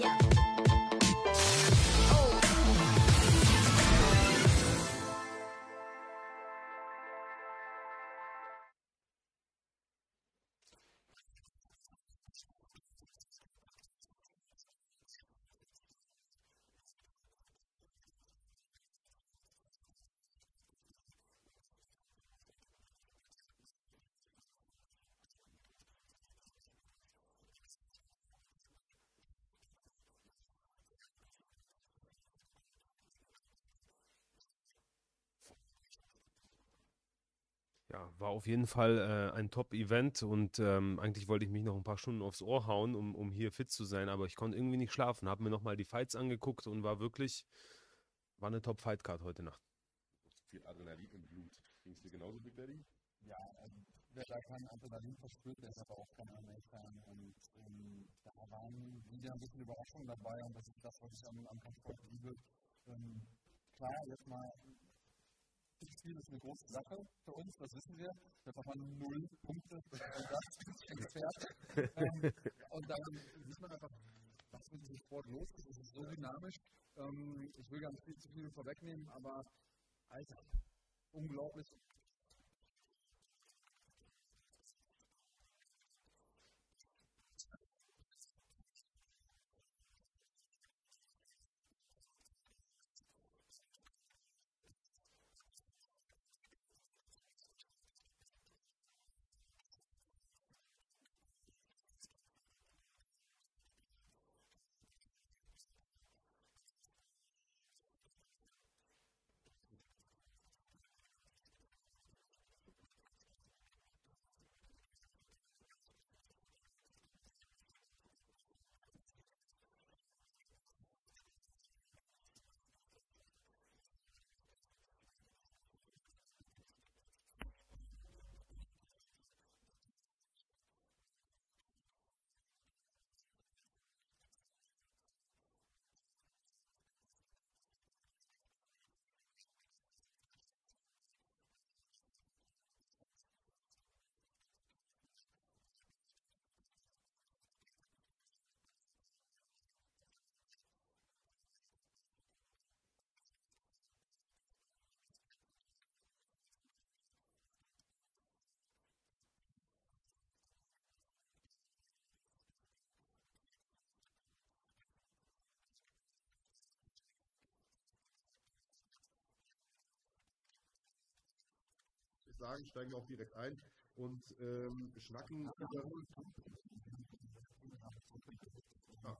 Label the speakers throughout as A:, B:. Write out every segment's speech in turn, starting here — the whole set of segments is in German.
A: Yeah.
B: War auf jeden Fall äh, ein Top-Event und ähm, eigentlich wollte ich mich noch ein paar Stunden aufs Ohr hauen, um, um hier fit zu sein, aber ich konnte irgendwie nicht schlafen. Habe mir nochmal die Fights angeguckt und war wirklich, war eine Top-Fight-Card heute Nacht.
C: Viel Adrenalin im Blut. Ging es dir genauso, Big Daddy?
D: Ja, also, wer da kein Adrenalin verspürt, der ist aber auch kein Amerikaner. Und ähm, da waren wieder ein bisschen Überraschungen dabei und das ist das, was ich am, am Kampfsport liebe. Ähm, klar, jetzt mal das Spiel ist eine große Sache für uns, das wissen wir. Wir haben null Punkte und das ist entfernt. ähm, und dann sieht man einfach, was mit diesem Sport los ist. Es ist so dynamisch. Ähm, ich will gar nicht viel zu viel vorwegnehmen, aber Alter, unglaublich.
C: Sagen, steigen auch direkt ein und ähm, schnacken über. Ah.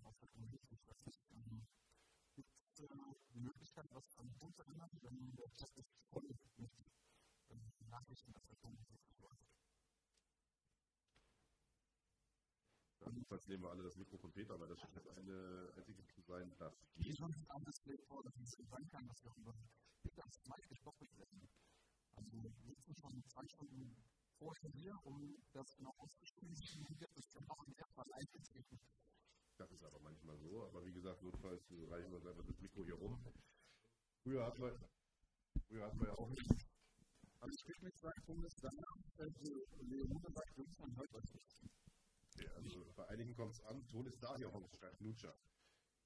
D: die Möglichkeit, was an zu ändern, wenn der Chat ist voll mit Nachrichten, dass der Punkt nicht.
C: Jedenfalls nehmen wir alle das Mikro von Peter, weil das scheint eine einzige zu sein, das geht.
D: Ich schon am Display vor, dass es sein kann, dass wir über Peters Mic gesprochen werden. Also wir sitzen schon zwei Stunden vorher hier, um das genau auszuspielen. Das kann auch im Erdfall eingetreten.
C: Das ist aber manchmal so, aber wie gesagt, notfalls reichen wir uns einfach das Mikro hier rum. Früher hatten wir, früher hatten wir ja auch nicht.
D: Also ich kriege nichts sagen, Bundesländer, Leone sagt, Jungs, man hört euch nicht.
C: Okay, also bei einigen kommt es an, Ton ist da, hier Holmes schreibt Lutscher.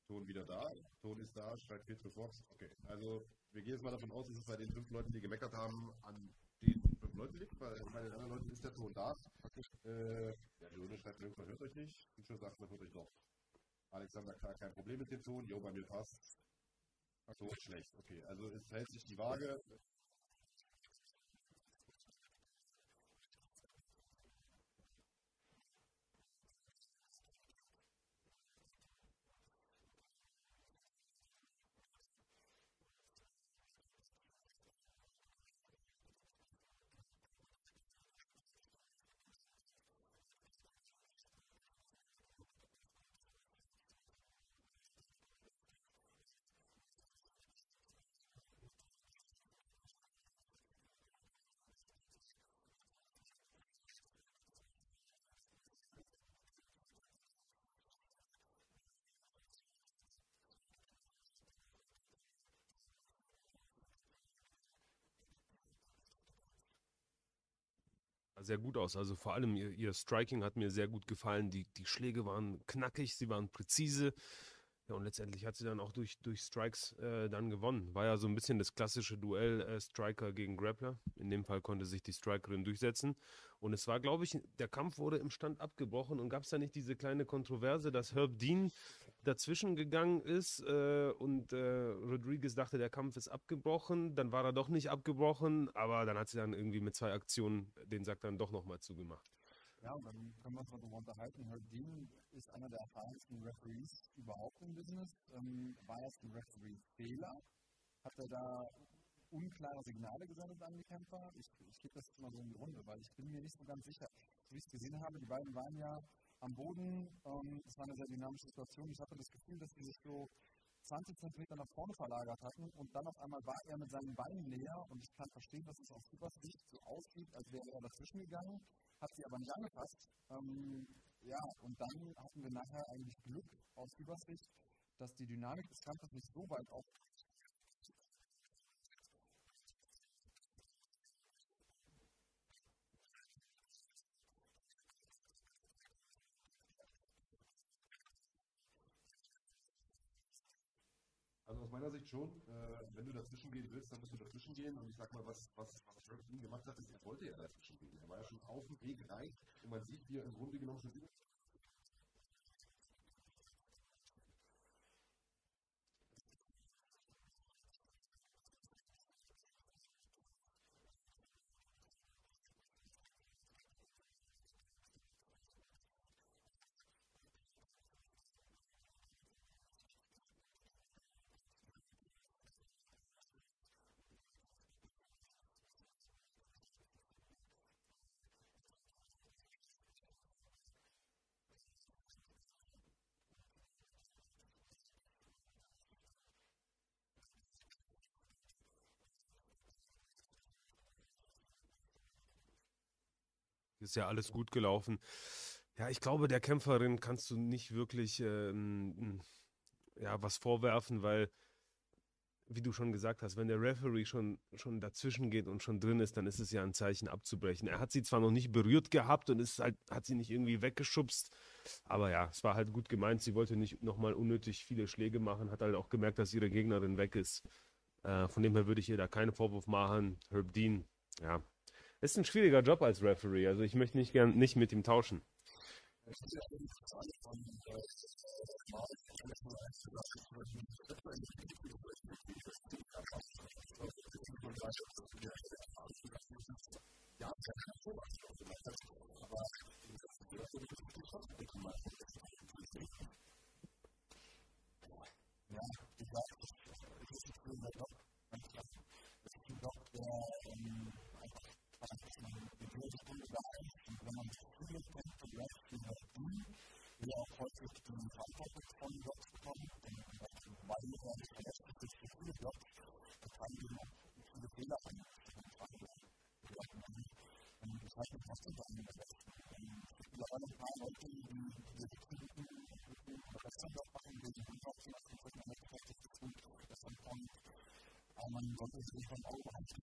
C: Ton wieder da, Ton ist da, schreibt Petro Fox. Okay, also wir gehen jetzt mal davon aus, dass es bei den fünf Leuten, die gemeckert haben, an den fünf Leuten liegt, weil bei den anderen Leuten ist der Ton da. Äh, der Leone schreibt, man hört euch nicht. Lutscher sagt, man hört euch doch. Alexander, klar, kein Problem mit dem Ton. Jo, bei mir passt. So schlecht. Okay, also es hält sich die Waage.
B: Sehr gut aus. Also vor allem ihr, ihr Striking hat mir sehr gut gefallen. Die, die Schläge waren knackig, sie waren präzise. Ja, und letztendlich hat sie dann auch durch, durch Strikes äh, dann gewonnen. War ja so ein bisschen das klassische Duell äh, Striker gegen Grappler. In dem Fall konnte sich die Strikerin durchsetzen. Und es war, glaube ich, der Kampf wurde im Stand abgebrochen und gab es da nicht diese kleine Kontroverse, dass Herb Dean dazwischen gegangen ist äh, und äh, Rodriguez dachte, der Kampf ist abgebrochen. Dann war er doch nicht abgebrochen, aber dann hat sie dann irgendwie mit zwei Aktionen den Sack dann doch nochmal zugemacht.
D: Ja, und dann können wir uns darüber unterhalten. Herr Dean ist einer der erfahrensten Referees überhaupt im Business. Ähm, war es ein Referee-Fehler? Hat er da unklare Signale gesendet an die Kämpfer? Ich, ich gebe das jetzt mal so in die Runde, weil ich bin mir nicht so ganz sicher. Wie ich es gesehen habe, die beiden waren ja am Boden. Ähm, es war eine sehr dynamische Situation. Ich hatte das Gefühl, dass sie sich so 20 Zentimeter nach vorne verlagert hatten und dann auf einmal war er mit seinen Beinen näher und ich kann verstehen, dass es aus Supersicht so aussieht, als wäre er dazwischen gegangen hat sie aber nicht angepasst. Ähm, ja, und dann hatten wir nachher eigentlich Glück aus Übersicht, dass die Dynamik des Kampfes nicht so weit auf
C: meiner Sicht schon. Äh, wenn du dazwischen gehen willst, dann musst du dazwischen gehen. Und ich sag mal, was, was, was gemacht hat, ist, er wollte ja dazwischen gehen. Er war ja schon auf dem Weg rein und man sieht, wie er im Grunde genommen schon
B: Ist ja alles gut gelaufen. Ja, ich glaube, der Kämpferin kannst du nicht wirklich ähm, ja, was vorwerfen, weil, wie du schon gesagt hast, wenn der Referee schon, schon dazwischen geht und schon drin ist, dann ist es ja ein Zeichen abzubrechen. Er hat sie zwar noch nicht berührt gehabt und ist halt, hat sie nicht irgendwie weggeschubst, aber ja, es war halt gut gemeint. Sie wollte nicht nochmal unnötig viele Schläge machen, hat halt auch gemerkt, dass ihre Gegnerin weg ist. Äh, von dem her würde ich ihr da keinen Vorwurf machen. Herb Dean, ja, ist ein schwieriger Job als Referee, also ich möchte nicht gern nicht mit ihm tauschen.
D: Ja, ich glaube, das ist ein Job. Ein Job, der man von er sollte sich vom Auge behalten.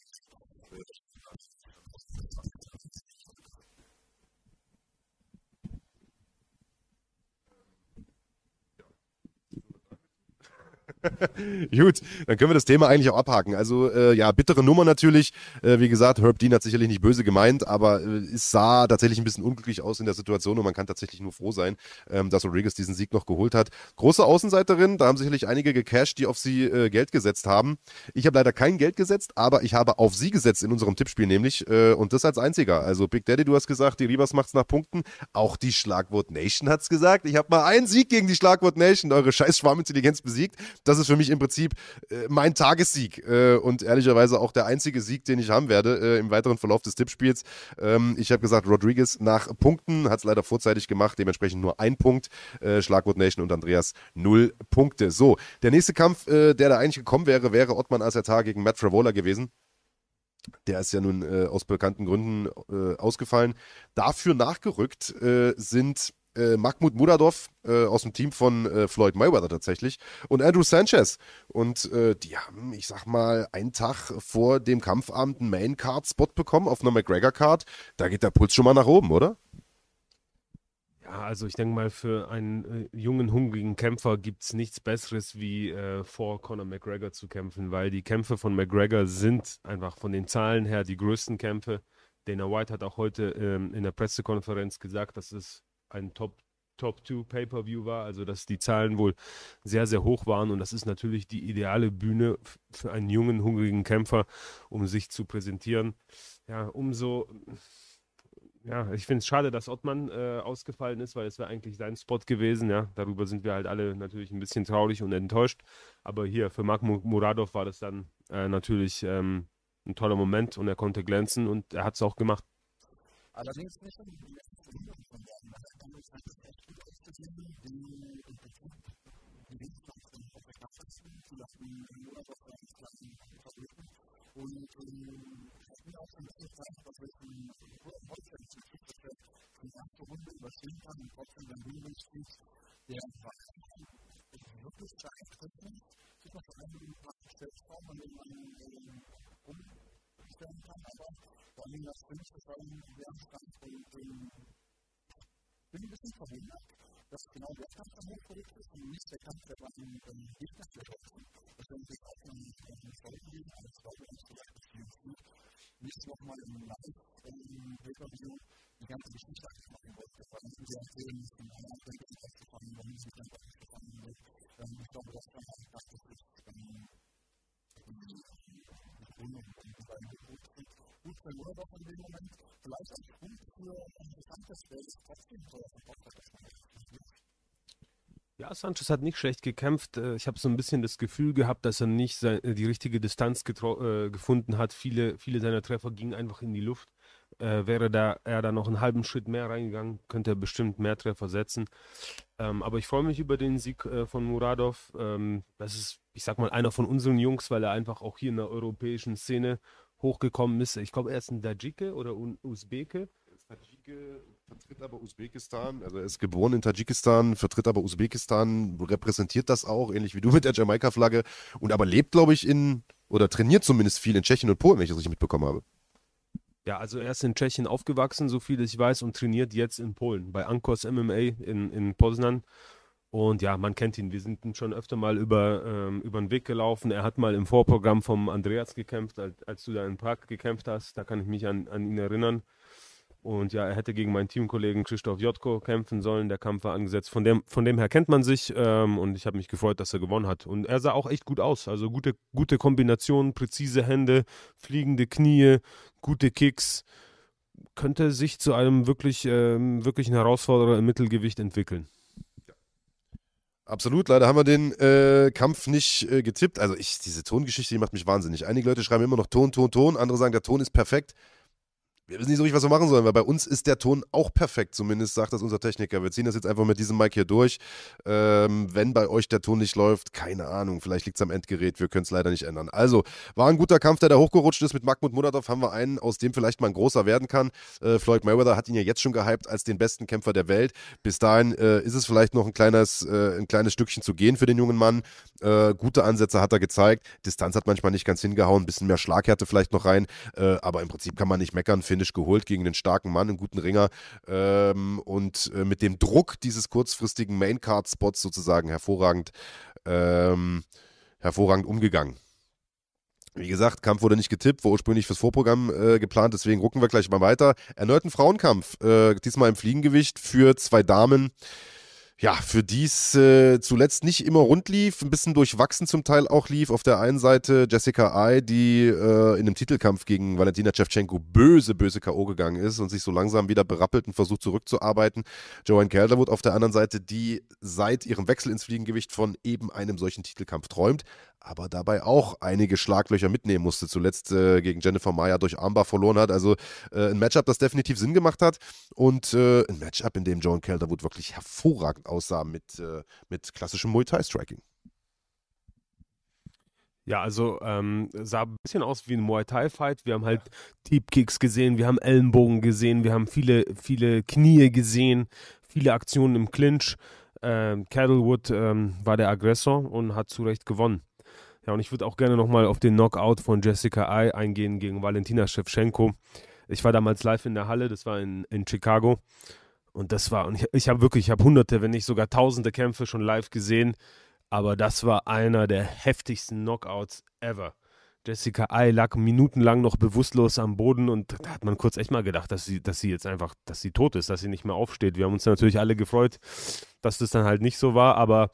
C: Gut, dann können wir das Thema eigentlich auch abhaken. Also äh, ja, bittere Nummer natürlich. Äh, wie gesagt, Herb Dean hat sicherlich nicht böse gemeint, aber äh, es sah tatsächlich ein bisschen unglücklich aus in der Situation und man kann tatsächlich nur froh sein, ähm, dass Rodriguez diesen Sieg noch geholt hat. Große Außenseiterin, da haben sicherlich einige gecasht, die auf sie äh, Geld gesetzt haben. Ich habe leider kein Geld gesetzt, aber ich habe auf sie gesetzt in unserem Tippspiel nämlich äh, und das als einziger. Also Big Daddy, du hast gesagt, die Rivas macht's nach Punkten. Auch die Schlagwort Nation hat's gesagt. Ich habe mal einen Sieg gegen die Schlagwort Nation, eure scheiß Schwarmintelligenz besiegt. Das ist für mich im Prinzip äh, mein Tagessieg äh, und ehrlicherweise auch der einzige Sieg, den ich haben werde äh, im weiteren Verlauf des Tippspiels. Ähm, ich habe gesagt, Rodriguez nach Punkten, hat es leider vorzeitig gemacht, dementsprechend nur ein Punkt. Äh, Schlagwort Nation und Andreas null Punkte. So, der nächste Kampf, äh, der da eigentlich gekommen wäre, wäre Ottman Asertar gegen Matt Fravola gewesen. Der ist ja nun äh, aus bekannten Gründen äh, ausgefallen. Dafür nachgerückt äh, sind äh, Mahmoud Muradov äh, aus dem Team von äh, Floyd Mayweather tatsächlich und Andrew Sanchez. Und äh, die haben, ich sag mal, einen Tag vor dem Kampfabend einen Main-Card-Spot bekommen auf einer McGregor-Card. Da geht der Puls schon mal nach oben, oder?
B: Ja, also ich denke mal, für einen äh, jungen, hungrigen Kämpfer gibt es nichts Besseres, wie äh, vor Conor McGregor zu kämpfen, weil die Kämpfe von McGregor sind einfach von den Zahlen her die größten Kämpfe. Dana White hat auch heute ähm, in der Pressekonferenz gesagt, dass es ein Top Top 2 Pay-per-View war, also dass die Zahlen wohl sehr, sehr hoch waren und das ist natürlich die ideale Bühne für einen jungen, hungrigen Kämpfer, um sich zu präsentieren. Ja, umso, ja, ich finde es schade, dass Ottmann äh, ausgefallen ist, weil es wäre eigentlich sein Spot gewesen, ja, darüber sind wir halt alle natürlich ein bisschen traurig und enttäuscht, aber hier für Mark Muradov war das dann äh, natürlich ähm, ein toller Moment und er konnte glänzen und er hat es auch gemacht. Allerdings nicht letzte Runde von der damals hat es ausgesehen, die im Prinzip die Lebenschancen auf der Klasse zu lassen, nur auf der Klassen versuchen. Und es mir auch bisschen Zeit, dass wir von Holzfeld zum Schluss, dass wir die erste Runde überstehen kann und trotzdem den Win spielt, der wirklich stark technisch, sich noch die Stellform, an dem man umstellen kann, aber vor allem das fünfte Fallen sehr stark und bin ein bisschen verwundert, dass genau der Kampf der Hochprodukt ist und nicht der Kampf der beiden ähm, Gegner für Deutschland. Das werden sich auch in den Folgen geben, aber ich glaube, uns vielleicht nicht gut, nicht nochmal im Live-Pay-Per-View die ganze Geschichte machen wollte, weil man sie erzählen muss, um eine Antwort aufzufangen, warum sie dann auch nicht gefangen wird. Ähm, ich glaube, das kann man das ist ähm, die Gründe, die die beiden Hochprodukt gut für Urlaub in dem Moment, vielleicht auch gut für interessantes Feld, trotzdem teuer verkauft ja, Sanchez hat nicht schlecht gekämpft. Äh, ich habe so ein bisschen das Gefühl gehabt, dass er nicht äh, die richtige Distanz äh, gefunden hat. Viele, viele seiner Treffer gingen einfach in die Luft. Äh, wäre da, er da noch einen halben Schritt mehr reingegangen, könnte er bestimmt mehr Treffer setzen. Ähm, aber ich freue mich über den Sieg äh, von Muradov. Ähm, das ist, ich sag mal, einer von unseren Jungs, weil er einfach auch hier in der europäischen Szene hochgekommen ist. Ich glaube, er ist ein Dajike oder ein Usbeke.
C: Tadjike vertritt aber Usbekistan, also er ist geboren in Tadschikistan, vertritt aber Usbekistan, repräsentiert das auch, ähnlich wie du mit der Jamaika-Flagge und aber lebt, glaube ich, in, oder trainiert zumindest viel in Tschechien und Polen, wenn ich das richtig mitbekommen habe.
B: Ja, also er ist in Tschechien aufgewachsen, so viel ich weiß, und trainiert jetzt in Polen bei Ankos MMA in, in Poznan. Und ja, man kennt ihn. Wir sind schon öfter mal über, ähm, über den Weg gelaufen. Er hat mal im Vorprogramm vom Andreas gekämpft, als, als du da in Prag gekämpft hast. Da kann ich mich an, an ihn erinnern. Und ja, er hätte gegen meinen Teamkollegen Krzysztof Jotko kämpfen sollen. Der Kampf war angesetzt. Von dem, von dem her kennt man sich ähm, und ich habe mich gefreut, dass er gewonnen hat. Und er sah auch echt gut aus. Also gute, gute Kombination, präzise Hände, fliegende Knie, gute Kicks. Könnte sich zu einem wirklich, ähm, wirklichen Herausforderer im Mittelgewicht entwickeln.
C: Absolut, leider haben wir den äh, Kampf nicht äh, getippt. Also ich, diese Tongeschichte, die macht mich wahnsinnig. Einige Leute schreiben immer noch Ton, Ton, Ton, andere sagen, der Ton ist perfekt wir wissen nicht so richtig, was wir machen sollen, weil bei uns ist der Ton auch perfekt, zumindest sagt das unser Techniker. Wir ziehen das jetzt einfach mit diesem Mic hier durch. Ähm, wenn bei euch der Ton nicht läuft, keine Ahnung, vielleicht liegt es am Endgerät, wir können es leider nicht ändern. Also, war ein guter Kampf, der da hochgerutscht ist. Mit Mahmoud Muradov haben wir einen, aus dem vielleicht mal ein großer werden kann. Äh, Floyd Mayweather hat ihn ja jetzt schon gehypt als den besten Kämpfer der Welt. Bis dahin äh, ist es vielleicht noch ein kleines, äh, ein kleines Stückchen zu gehen für den jungen Mann. Äh, gute Ansätze hat er gezeigt. Distanz hat manchmal nicht ganz hingehauen, ein bisschen mehr Schlaghärte vielleicht noch rein. Äh, aber im Prinzip kann man nicht meckern, finde Finish geholt gegen den starken Mann, einen guten Ringer ähm, und äh, mit dem Druck dieses kurzfristigen Maincard-Spots sozusagen hervorragend, ähm, hervorragend umgegangen. Wie gesagt, Kampf wurde nicht getippt, war ursprünglich fürs Vorprogramm äh, geplant, deswegen rucken wir gleich mal weiter. Erneut ein Frauenkampf, äh, diesmal im Fliegengewicht für zwei Damen ja, für die es äh, zuletzt nicht immer rund lief, ein bisschen durchwachsen zum Teil auch lief. Auf der einen Seite Jessica Ai, die äh, in einem Titelkampf gegen Valentina Shevchenko böse, böse K.O. gegangen ist und sich so langsam wieder berappelt und versucht zurückzuarbeiten. Joanne Calderwood auf der anderen Seite, die seit ihrem Wechsel ins Fliegengewicht von eben einem solchen Titelkampf träumt, aber dabei auch einige Schlaglöcher mitnehmen musste. Zuletzt äh, gegen Jennifer Maya durch Armbar verloren hat. Also äh, ein Matchup, das definitiv Sinn gemacht hat und äh, ein Matchup, in dem Joan Calderwood wirklich hervorragend aussah mit, äh, mit klassischem Muay Thai Striking.
B: Ja, also ähm, sah ein bisschen aus wie ein Muay Thai Fight. Wir haben halt Deep Kicks gesehen, wir haben Ellenbogen gesehen, wir haben viele, viele Knie gesehen, viele Aktionen im Clinch. Ähm, Cattlewood ähm, war der Aggressor und hat zu Recht gewonnen. Ja, und ich würde auch gerne nochmal auf den Knockout von Jessica Ai eingehen gegen Valentina Shevchenko. Ich war damals live in der Halle, das war in, in Chicago. Und das war, und ich, ich habe wirklich, ich habe hunderte, wenn nicht sogar tausende Kämpfe schon live gesehen. Aber das war einer der heftigsten Knockouts ever. Jessica Ai lag minutenlang noch bewusstlos am Boden und da hat man kurz echt mal gedacht, dass sie, dass sie jetzt einfach, dass sie tot ist, dass sie nicht mehr aufsteht. Wir haben uns natürlich alle gefreut, dass das dann halt nicht so war, aber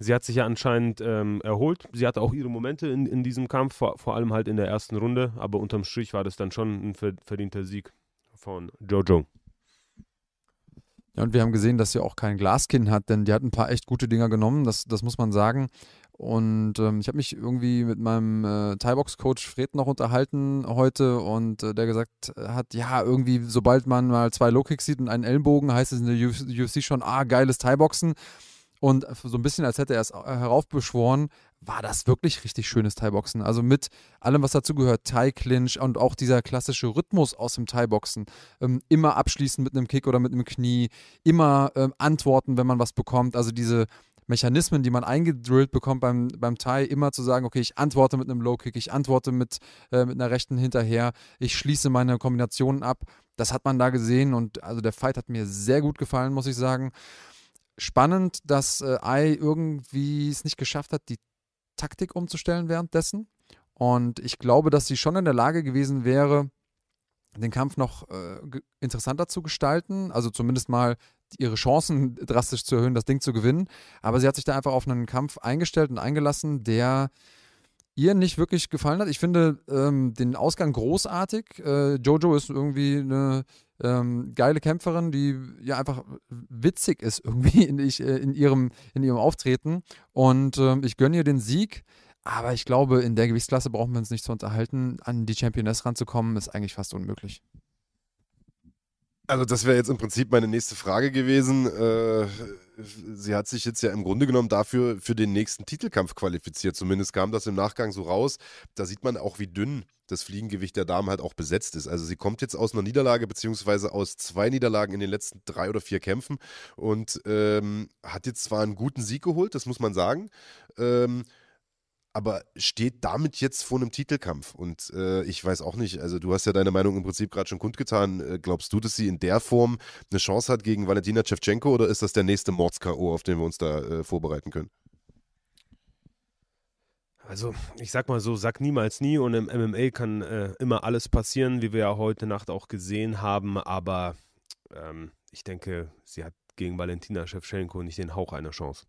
B: sie hat sich ja anscheinend ähm, erholt. Sie hatte auch ihre Momente in, in diesem Kampf, vor, vor allem halt in der ersten Runde, aber unterm Strich war das dann schon ein verdienter Sieg von Jojo.
D: Ja, und wir haben gesehen, dass sie auch kein Glaskinn hat, denn die hat ein paar echt gute Dinger genommen, das, das muss man sagen. Und ähm, ich habe mich irgendwie mit meinem äh, Thai-Box-Coach Fred noch unterhalten heute und äh, der gesagt hat, ja, irgendwie, sobald man mal zwei Low-Kicks sieht und einen Ellenbogen, heißt es in der UFC schon, ah, geiles Thai-Boxen. Und so ein bisschen, als hätte er es äh, heraufbeschworen, war das wirklich richtig schönes Thai-Boxen. Also mit allem, was dazu gehört, Thai-Clinch und auch dieser klassische Rhythmus aus dem Thai-Boxen. Ähm, immer abschließen mit einem Kick oder mit einem Knie, immer ähm, antworten, wenn man was bekommt. Also diese Mechanismen, die man eingedrillt bekommt beim, beim Thai, immer zu sagen, okay, ich antworte mit einem Low-Kick, ich antworte mit, äh, mit einer rechten hinterher, ich schließe meine Kombinationen ab. Das hat man da gesehen und also der Fight hat mir sehr gut gefallen, muss ich sagen spannend, dass äh, Ai irgendwie es nicht geschafft hat, die Taktik umzustellen währenddessen. Und ich glaube, dass sie schon in der Lage gewesen wäre, den Kampf noch äh, interessanter zu gestalten, also zumindest mal ihre Chancen drastisch zu erhöhen, das Ding zu gewinnen. Aber sie hat sich da einfach auf einen Kampf eingestellt und eingelassen, der ihr nicht wirklich gefallen hat. Ich finde ähm, den Ausgang großartig. Äh, Jojo ist irgendwie eine ähm, geile Kämpferin, die ja einfach witzig ist irgendwie in, ich, äh, in, ihrem, in ihrem Auftreten. Und ähm, ich gönne ihr den Sieg. Aber ich glaube, in der Gewichtsklasse brauchen wir uns nicht zu unterhalten. An die Championess ranzukommen, ist eigentlich fast unmöglich.
C: Also das wäre jetzt im Prinzip meine nächste Frage gewesen. Äh, sie hat sich jetzt ja im Grunde genommen dafür für den nächsten Titelkampf qualifiziert. Zumindest kam das im Nachgang so raus. Da sieht man auch, wie dünn das Fliegengewicht der Damen halt auch besetzt ist. Also sie kommt jetzt aus einer Niederlage beziehungsweise aus zwei Niederlagen in den letzten drei oder vier Kämpfen und ähm, hat jetzt zwar einen guten Sieg geholt, das muss man sagen. Ähm, aber steht damit jetzt vor einem Titelkampf. Und äh, ich weiß auch nicht, also du hast ja deine Meinung im Prinzip gerade schon kundgetan. Äh, glaubst du, dass sie in der Form eine Chance hat gegen Valentina Shevchenko oder ist das der nächste Mords-K.O., auf den wir uns da äh, vorbereiten können?
B: Also, ich sag mal so, sag niemals nie und im MMA kann äh, immer alles passieren, wie wir ja heute Nacht auch gesehen haben, aber ähm, ich denke, sie hat gegen Valentina Shevchenko nicht den Hauch einer Chance.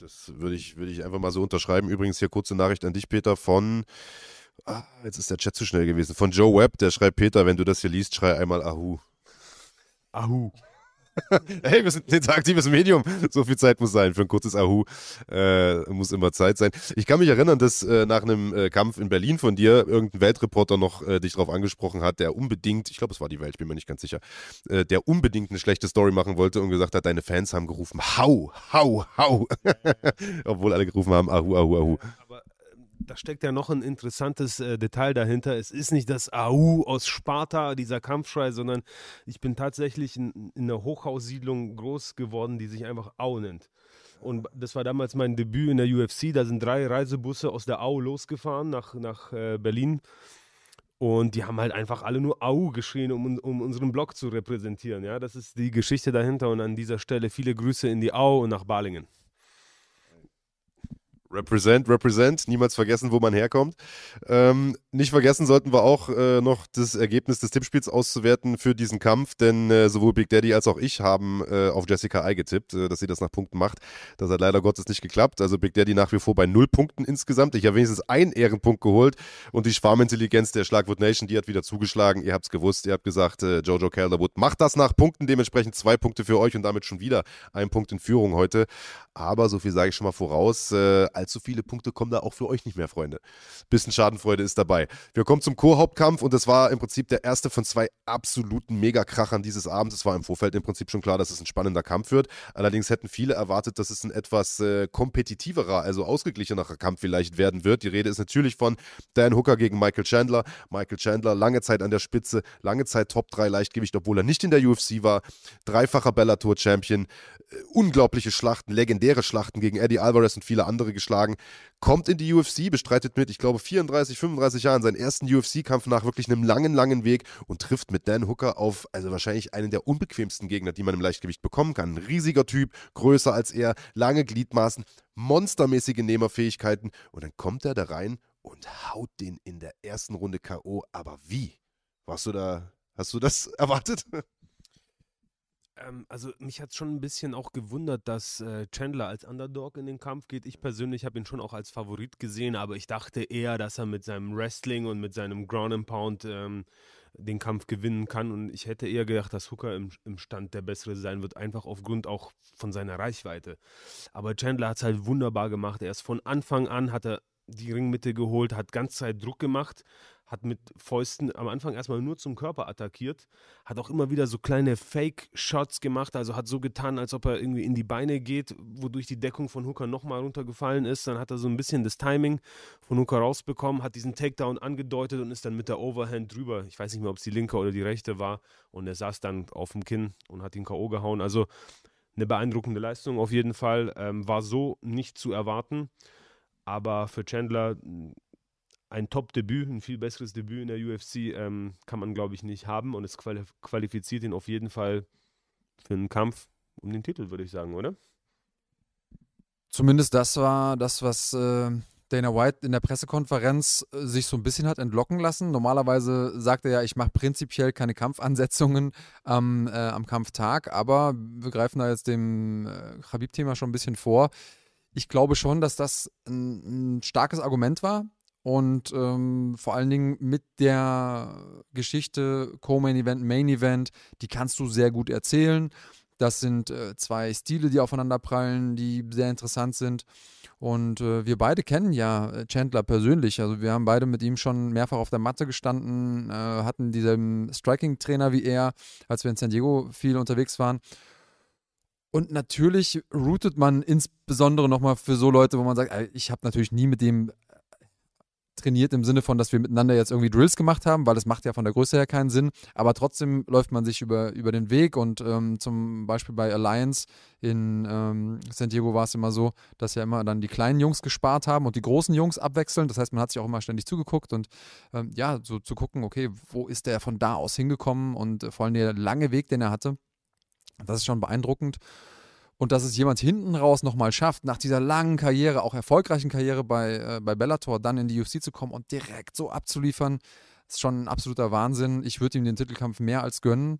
C: Das würde ich, würde ich einfach mal so unterschreiben. Übrigens hier kurze Nachricht an dich, Peter, von, ah, jetzt ist der Chat zu schnell gewesen, von Joe Webb, der schreibt, Peter, wenn du das hier liest, schrei einmal Ahu.
B: Ahu.
C: hey, wir sind ein interaktives Medium. So viel Zeit muss sein. Für ein kurzes Ahu äh, muss immer Zeit sein. Ich kann mich erinnern, dass äh, nach einem äh, Kampf in Berlin von dir irgendein Weltreporter noch äh, dich darauf angesprochen hat, der unbedingt, ich glaube, es war die Welt, ich bin mir nicht ganz sicher, äh, der unbedingt eine schlechte Story machen wollte und gesagt hat, deine Fans haben gerufen, hau, hau, hau. Obwohl alle gerufen haben, Ahu, Ahu, Ahu. Aber
B: da steckt ja noch ein interessantes äh, Detail dahinter. Es ist nicht das AU aus Sparta, dieser Kampfschrei, sondern ich bin tatsächlich in, in einer Hochhaussiedlung groß geworden, die sich einfach Au nennt. Und das war damals mein Debüt in der UFC. Da sind drei Reisebusse aus der Au losgefahren nach, nach äh, Berlin. Und die haben halt einfach alle nur Au geschrien, um, um unseren Blog zu repräsentieren. Ja, das ist die Geschichte dahinter. Und an dieser Stelle viele Grüße in die Au und nach Balingen.
C: Represent, represent, niemals vergessen, wo man herkommt. Ähm, nicht vergessen sollten wir auch äh, noch das Ergebnis des Tippspiels auszuwerten für diesen Kampf, denn äh, sowohl Big Daddy als auch ich haben äh, auf Jessica Ai getippt, äh, dass sie das nach Punkten macht. Das hat leider Gottes nicht geklappt. Also Big Daddy nach wie vor bei null Punkten insgesamt. Ich habe wenigstens einen Ehrenpunkt geholt und die Schwarmintelligenz der Schlagwood Nation, die hat wieder zugeschlagen. Ihr habt es gewusst, ihr habt gesagt, äh, Jojo Calderwood macht das nach Punkten, dementsprechend zwei Punkte für euch und damit schon wieder ein Punkt in Führung heute. Aber so viel sage ich schon mal voraus. Allzu viele Punkte kommen da auch für euch nicht mehr, Freunde. Bisschen Schadenfreude ist dabei. Wir kommen zum Co-Hauptkampf und das war im Prinzip der erste von zwei absoluten Megakrachern dieses Abends. Es war im Vorfeld im Prinzip schon klar, dass es ein spannender Kampf wird. Allerdings hätten viele erwartet, dass es ein etwas äh, kompetitiverer, also ausgeglichenerer Kampf vielleicht werden wird. Die Rede ist natürlich von Dan Hooker gegen Michael Chandler. Michael Chandler lange Zeit an der Spitze, lange Zeit Top 3 Leichtgewicht, obwohl er nicht in der UFC war. Dreifacher Bellator-Champion. Äh, unglaubliche Schlachten, legendäre Schlachten gegen Eddie Alvarez und viele andere geschlagen. Kommt in die UFC, bestreitet mit, ich glaube, 34, 35 Jahren seinen ersten UFC-Kampf nach wirklich einem langen, langen Weg und trifft mit Dan Hooker auf, also wahrscheinlich einen der unbequemsten Gegner, die man im Leichtgewicht bekommen kann. Ein riesiger Typ, größer als er, lange Gliedmaßen, monstermäßige Nehmerfähigkeiten und dann kommt er da rein und haut den in der ersten Runde K.O. Aber wie? Warst du da, hast du das erwartet?
B: Ähm, also mich hat schon ein bisschen auch gewundert, dass äh, Chandler als Underdog in den Kampf geht. Ich persönlich habe ihn schon auch als Favorit gesehen, aber ich dachte eher, dass er mit seinem Wrestling und mit seinem Ground and Pound ähm, den Kampf gewinnen kann. Und ich hätte eher gedacht, dass Hooker im, im Stand der Bessere sein wird, einfach aufgrund auch von seiner Reichweite. Aber Chandler hat es halt wunderbar gemacht. Er ist von Anfang an, hat er die Ringmitte geholt, hat ganz Zeit Druck gemacht, hat mit Fäusten am Anfang erstmal nur zum Körper attackiert, hat auch immer wieder so kleine Fake-Shots gemacht, also hat so getan, als ob er irgendwie in die Beine geht, wodurch die Deckung von Hooker nochmal runtergefallen ist. Dann hat er so ein bisschen das Timing von Hooker rausbekommen, hat diesen Takedown angedeutet und ist dann mit der Overhand drüber. Ich weiß nicht mehr, ob es die linke oder die rechte war. Und er saß dann auf dem Kinn und hat ihn K.O. gehauen. Also eine beeindruckende Leistung auf jeden Fall. Ähm, war so nicht zu erwarten. Aber für Chandler ein Top-Debüt, ein viel besseres Debüt in der UFC ähm, kann man, glaube ich, nicht haben und es qualifiziert ihn auf jeden Fall für einen Kampf um den Titel, würde ich sagen, oder?
D: Zumindest das war das, was äh, Dana White in der Pressekonferenz äh, sich so ein bisschen hat entlocken lassen. Normalerweise sagt er ja, ich mache prinzipiell keine Kampfansetzungen ähm, äh, am Kampftag, aber wir greifen da jetzt dem äh, Habib-Thema schon ein bisschen vor. Ich glaube schon, dass das ein, ein starkes Argument war, und ähm, vor allen Dingen mit der Geschichte Co-Main Event, Main Event, die kannst du sehr gut erzählen. Das sind äh, zwei Stile, die aufeinander prallen, die sehr interessant sind. Und äh, wir beide kennen ja äh, Chandler persönlich. Also wir haben beide mit ihm schon mehrfach auf der Matte gestanden, äh, hatten diesen Striking-Trainer wie er, als wir in San Diego viel unterwegs waren. Und natürlich routet man insbesondere nochmal für so Leute, wo man sagt, ich habe natürlich nie mit dem trainiert im Sinne von, dass wir miteinander jetzt irgendwie Drills gemacht haben, weil es macht ja von der Größe her keinen Sinn. Aber trotzdem läuft man sich über, über den Weg und ähm, zum Beispiel bei Alliance in ähm, San Diego war es immer so, dass ja immer dann die kleinen Jungs gespart haben und die großen Jungs abwechseln. Das heißt, man hat sich auch immer ständig zugeguckt und ähm, ja, so zu gucken, okay, wo ist der von da aus hingekommen und äh, vor allem der lange Weg, den er hatte. Das ist schon beeindruckend. Und dass es jemand hinten raus nochmal schafft, nach dieser langen Karriere, auch erfolgreichen Karriere bei, äh, bei Bellator, dann in die UFC zu kommen und direkt so abzuliefern, ist schon ein absoluter Wahnsinn. Ich würde ihm den Titelkampf mehr als gönnen.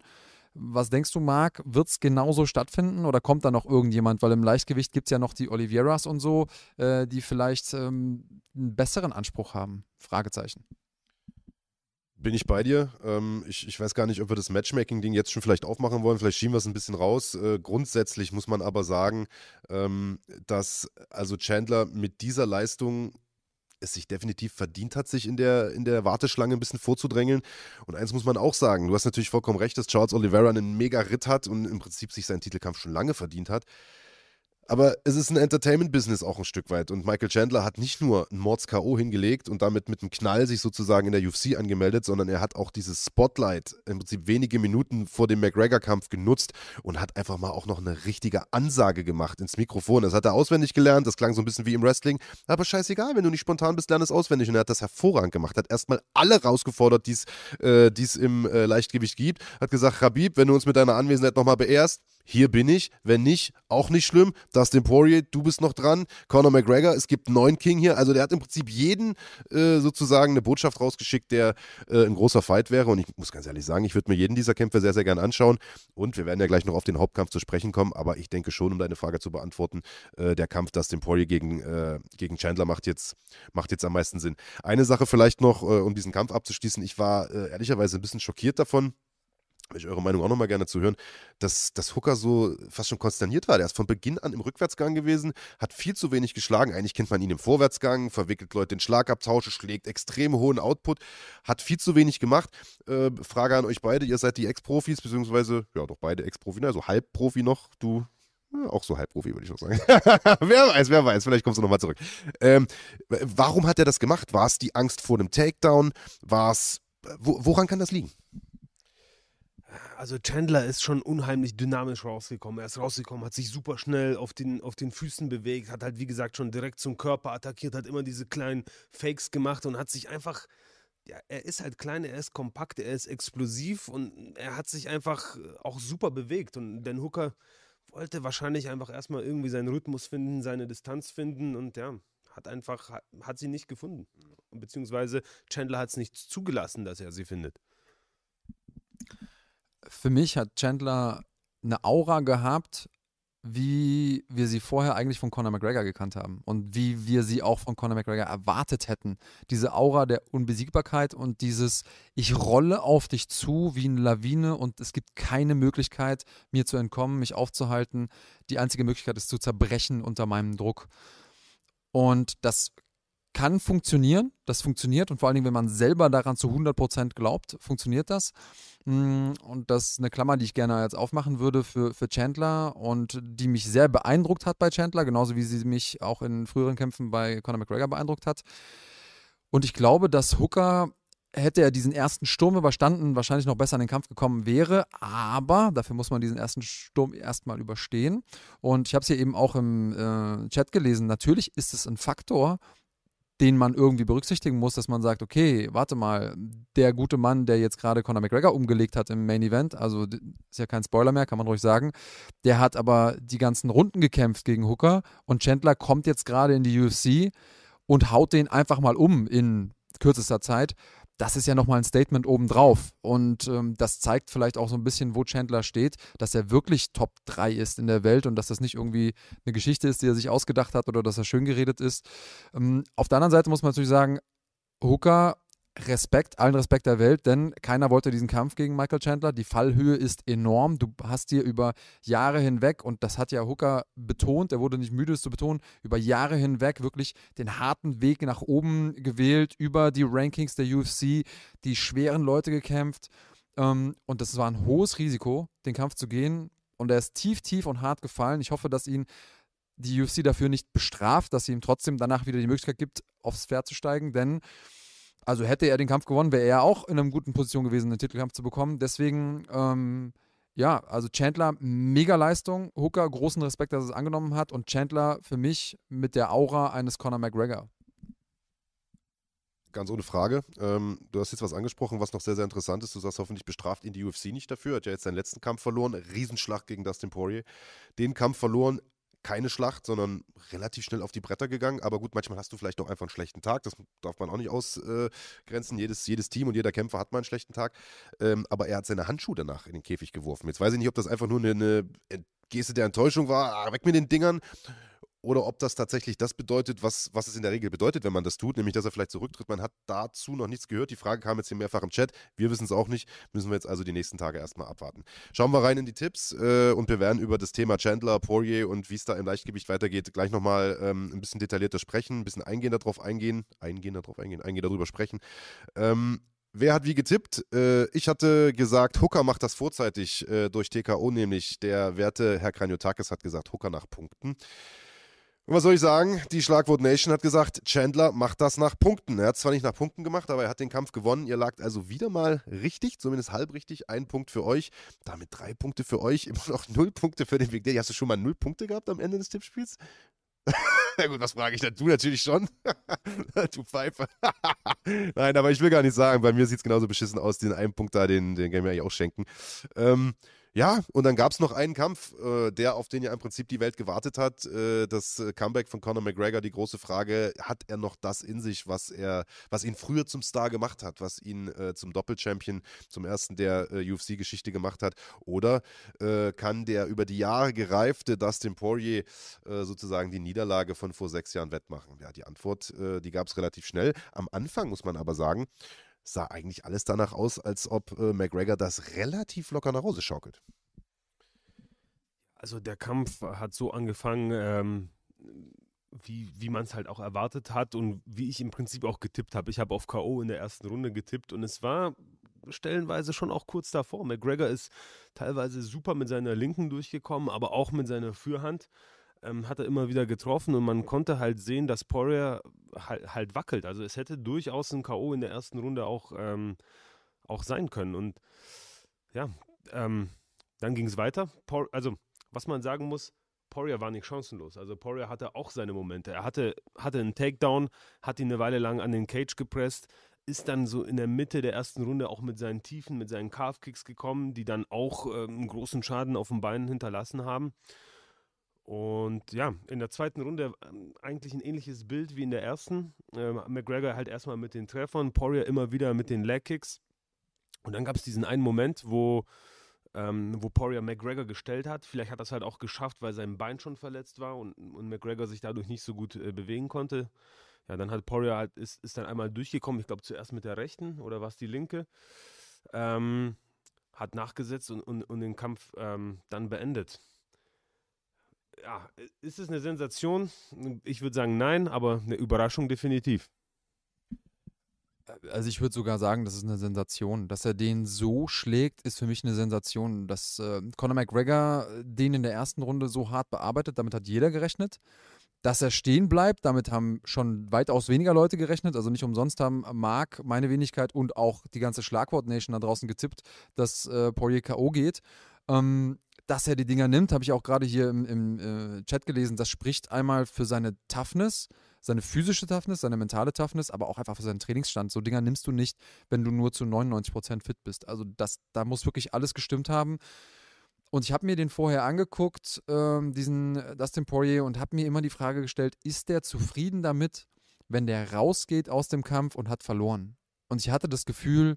D: Was denkst du, Marc? Wird es genauso stattfinden oder kommt da noch irgendjemand? Weil im Leichtgewicht gibt es ja noch die Olivieras und so, äh, die vielleicht ähm, einen besseren Anspruch haben. Fragezeichen.
C: Bin ich bei dir. Ähm, ich, ich weiß gar nicht, ob wir das Matchmaking-Ding jetzt schon vielleicht aufmachen wollen. Vielleicht schieben wir es ein bisschen raus. Äh, grundsätzlich muss man aber sagen, ähm, dass also Chandler mit dieser Leistung es sich definitiv verdient hat, sich in der, in der Warteschlange ein bisschen vorzudrängeln. Und eins muss man auch sagen, du hast natürlich vollkommen recht, dass Charles Oliveira einen mega Ritt hat und im Prinzip sich seinen Titelkampf schon lange verdient hat. Aber es ist ein Entertainment-Business auch ein Stück weit. Und Michael Chandler hat nicht nur ein Mords-K.O. hingelegt und damit mit einem Knall sich sozusagen in der UFC angemeldet, sondern er hat auch dieses Spotlight im Prinzip wenige Minuten vor dem McGregor-Kampf genutzt und hat einfach mal auch noch eine richtige Ansage gemacht ins Mikrofon. Das hat er auswendig gelernt, das klang so ein bisschen wie im Wrestling. Aber scheißegal, wenn du nicht spontan bist, lern es auswendig. Und er hat das hervorragend gemacht. Hat erstmal alle rausgefordert, die äh, es im äh, Leichtgewicht gibt. Hat gesagt, Habib, wenn du uns mit deiner Anwesenheit nochmal beehrst, hier bin ich. Wenn nicht, auch nicht schlimm. Dustin Poirier, du bist noch dran. Conor McGregor, es gibt neun King hier. Also der hat im Prinzip jeden äh, sozusagen eine Botschaft rausgeschickt, der äh, ein großer Fight wäre. Und ich muss ganz ehrlich sagen, ich würde mir jeden dieser Kämpfe sehr, sehr gerne anschauen. Und wir werden ja gleich noch auf den Hauptkampf zu sprechen kommen. Aber ich denke schon, um deine Frage zu beantworten, äh, der Kampf Dustin Poirier gegen, äh, gegen Chandler macht jetzt, macht jetzt am meisten Sinn. Eine Sache vielleicht noch, äh, um diesen Kampf abzuschließen. Ich war äh, ehrlicherweise ein bisschen schockiert davon ich eure Meinung auch nochmal gerne zu hören, dass, dass Hooker so fast schon konsterniert war. Der ist von Beginn an im Rückwärtsgang gewesen, hat viel zu wenig geschlagen. Eigentlich kennt man ihn im Vorwärtsgang, verwickelt Leute in Schlagabtausche, schlägt extrem hohen Output, hat viel zu wenig gemacht. Äh, Frage an euch beide, ihr seid die Ex-Profis, beziehungsweise, ja doch beide Ex-Profi, also Halbprofi noch, du auch so Halbprofi, würde ich noch sagen. wer weiß, wer weiß, vielleicht kommst du nochmal zurück. Ähm, warum hat er das gemacht? War es die Angst vor dem Takedown? War es, woran kann das liegen?
B: Also Chandler ist schon unheimlich dynamisch rausgekommen. Er ist rausgekommen, hat sich super schnell auf den, auf den Füßen bewegt, hat halt wie gesagt schon direkt zum Körper attackiert, hat immer diese kleinen Fakes gemacht und hat sich einfach, ja, er ist halt klein, er ist kompakt, er ist explosiv und er hat sich einfach auch super bewegt. Und Dan Hooker wollte wahrscheinlich einfach erstmal irgendwie seinen Rhythmus finden, seine Distanz finden und ja, hat einfach, hat sie nicht gefunden. Beziehungsweise Chandler hat es nicht zugelassen, dass er sie findet
D: für mich hat Chandler eine Aura gehabt, wie wir sie vorher eigentlich von Conor McGregor gekannt haben und wie wir sie auch von Conor McGregor erwartet hätten. Diese Aura der Unbesiegbarkeit und dieses ich rolle auf dich zu wie eine Lawine und es gibt keine Möglichkeit mir zu entkommen, mich aufzuhalten. Die einzige Möglichkeit ist zu zerbrechen unter meinem Druck. Und das kann funktionieren, das funktioniert und vor allen Dingen, wenn man selber daran zu 100% glaubt, funktioniert das. Mm, und das ist eine Klammer, die ich gerne jetzt aufmachen würde für, für Chandler und die mich sehr beeindruckt hat bei Chandler, genauso wie sie mich auch in früheren Kämpfen bei Conor McGregor beeindruckt hat. Und ich glaube, dass Hooker hätte er diesen ersten Sturm überstanden, wahrscheinlich noch besser in den Kampf gekommen wäre. Aber dafür muss man diesen ersten Sturm erstmal überstehen. Und ich habe es hier eben auch im äh, Chat gelesen. Natürlich ist es ein Faktor, den man irgendwie berücksichtigen muss, dass man sagt, okay, warte mal, der gute Mann, der jetzt gerade Conor McGregor umgelegt hat im Main Event, also ist ja kein Spoiler mehr, kann man ruhig sagen, der hat aber die ganzen Runden gekämpft gegen Hooker und Chandler kommt jetzt gerade in die UFC und haut den einfach mal um in kürzester Zeit das ist ja nochmal ein Statement obendrauf. Und ähm, das zeigt vielleicht auch so ein bisschen, wo Chandler steht, dass er wirklich Top 3 ist in der Welt und dass das nicht irgendwie eine Geschichte ist, die er sich ausgedacht hat oder dass er schön geredet ist. Ähm, auf der anderen Seite muss man natürlich sagen, Hooker Respekt, allen Respekt der Welt, denn keiner wollte diesen Kampf gegen Michael Chandler. Die Fallhöhe ist enorm. Du hast dir über Jahre hinweg, und das hat ja Hooker betont, er wurde nicht müde, es zu betonen, über Jahre hinweg wirklich den harten Weg nach oben gewählt, über die Rankings der UFC, die schweren Leute gekämpft. Ähm, und das war ein hohes Risiko, den Kampf zu gehen. Und er ist tief, tief und hart gefallen. Ich hoffe, dass ihn die UFC dafür nicht bestraft, dass sie ihm trotzdem danach wieder die Möglichkeit gibt, aufs Pferd zu steigen, denn also hätte er den Kampf gewonnen, wäre er auch in einer guten Position gewesen, einen Titelkampf zu bekommen. Deswegen, ähm, ja, also Chandler, mega Leistung. Hooker, großen Respekt, dass er es angenommen hat. Und Chandler für mich mit der Aura eines Conor McGregor.
C: Ganz ohne Frage. Ähm, du hast jetzt was angesprochen, was noch sehr, sehr interessant ist. Du sagst, hoffentlich bestraft ihn die UFC nicht dafür. Hat ja jetzt seinen letzten Kampf verloren. Riesenschlacht gegen Dustin Poirier. Den Kampf verloren keine Schlacht, sondern relativ schnell auf die Bretter gegangen. Aber gut, manchmal hast du vielleicht auch einfach einen schlechten Tag. Das darf man auch nicht ausgrenzen. jedes, jedes Team und jeder Kämpfer hat mal einen schlechten Tag. Ähm, aber er hat seine Handschuhe danach in den Käfig geworfen. Jetzt weiß ich nicht, ob das einfach nur eine, eine Geste der Enttäuschung war. Ah, weg mit den Dingern oder ob das tatsächlich das bedeutet, was, was es in der Regel bedeutet, wenn man das tut, nämlich dass er vielleicht zurücktritt. Man hat dazu noch nichts gehört. Die Frage kam jetzt hier mehrfach im Chat. Wir wissen es auch nicht. Müssen wir jetzt also die nächsten Tage erstmal abwarten. Schauen wir rein in die Tipps äh, und wir werden über das Thema Chandler, Poirier und wie es da im Leichtgewicht weitergeht, gleich nochmal ähm, ein bisschen detaillierter sprechen, ein bisschen eingehender darauf eingehen, eingehender darauf eingehen, eingehender darüber sprechen. Ähm, Wer hat wie getippt? Äh, ich hatte gesagt, Hooker macht das vorzeitig äh, durch TKO, nämlich der werte Herr Kranjotakis hat gesagt, Hooker nach Punkten. Und was soll ich sagen? Die Schlagwort Nation hat gesagt, Chandler macht das nach Punkten. Er hat zwar nicht nach Punkten gemacht, aber er hat den Kampf gewonnen. Ihr lagt also wieder mal richtig, zumindest halb richtig. Ein Punkt für euch, damit drei Punkte für euch, immer noch null Punkte für den Daddy. Hast du schon mal null Punkte gehabt am Ende des Tippspiels? Na gut, was frage ich denn? Du natürlich schon. du Pfeife. Nein, aber ich will gar nicht sagen, bei mir sieht es genauso beschissen aus. Den einen Punkt da, den, den kann ich auch schenken. Ähm, ja, und dann gab es noch einen Kampf, äh, der auf den ja im Prinzip die Welt gewartet hat. Äh, das äh, Comeback von Conor McGregor, die große Frage, hat er noch das in sich, was er, was ihn früher zum Star gemacht hat, was ihn äh, zum Doppelchampion, zum ersten der äh, UFC-Geschichte gemacht hat? Oder äh, kann der über die Jahre gereifte Dustin Poirier sozusagen die Niederlage von vor sechs Jahren wettmachen? Ja, die Antwort, die gab es relativ schnell. Am Anfang muss man aber sagen, sah eigentlich alles danach aus, als ob äh, McGregor das relativ locker nach Hause schaukelt.
B: Also der Kampf hat so angefangen, ähm, wie, wie man es halt auch erwartet hat und wie ich im Prinzip auch getippt habe. Ich habe auf K.O. in der ersten Runde getippt und es war stellenweise schon auch kurz davor. McGregor ist teilweise super mit seiner Linken durchgekommen, aber auch mit seiner Fürhand ähm, hat er immer wieder getroffen und man konnte halt sehen, dass Poirier halt, halt wackelt. Also es hätte durchaus ein K.O. in der ersten Runde auch, ähm, auch sein können. Und ja, ähm, dann ging es weiter. Por also was man sagen muss, Poirier war nicht chancenlos. Also Poirier hatte auch seine Momente. Er hatte, hatte einen Takedown, hat ihn eine Weile lang an den Cage gepresst, ist dann so in der Mitte der ersten Runde auch mit seinen Tiefen, mit seinen Calf-Kicks gekommen, die dann auch äh, einen großen Schaden auf dem Bein hinterlassen haben. Und ja, in der zweiten Runde äh, eigentlich ein ähnliches Bild wie in der ersten. Äh, McGregor halt erstmal mit den Treffern, Poirier immer wieder mit den Leg-Kicks. Und dann gab es diesen einen Moment, wo ähm, wo Poirier McGregor gestellt hat. Vielleicht hat es halt auch geschafft, weil sein Bein schon verletzt war und, und McGregor sich dadurch nicht so gut äh, bewegen konnte. Ja, dann hat Poirier halt, ist, ist dann einmal durchgekommen, ich glaube zuerst mit der rechten oder war es die linke, ähm, hat nachgesetzt und, und, und den Kampf ähm, dann beendet. Ja, ist es eine Sensation? Ich würde sagen nein, aber eine Überraschung definitiv
D: also ich würde sogar sagen, das ist eine Sensation. Dass er den so schlägt, ist für mich eine Sensation. Dass äh, Conor McGregor den in der ersten Runde so hart bearbeitet, damit hat jeder gerechnet. Dass er stehen bleibt, damit haben schon weitaus weniger Leute gerechnet. Also nicht umsonst haben Mark, meine Wenigkeit und auch die ganze Schlagwort-Nation da draußen getippt, dass äh, Poirier K.O. geht. Ähm, dass er die Dinger nimmt, habe ich auch gerade hier im, im äh, Chat gelesen. Das spricht einmal für seine Toughness seine physische Toughness, seine mentale Toughness, aber auch einfach für seinen Trainingsstand. So Dinger nimmst du nicht, wenn du nur zu 99% fit bist. Also das, da muss wirklich alles gestimmt haben. Und ich habe mir den vorher angeguckt, ähm, diesen Dustin Poirier, und habe mir immer die Frage gestellt, ist der zufrieden damit, wenn der rausgeht aus dem Kampf und hat verloren? Und ich hatte das Gefühl,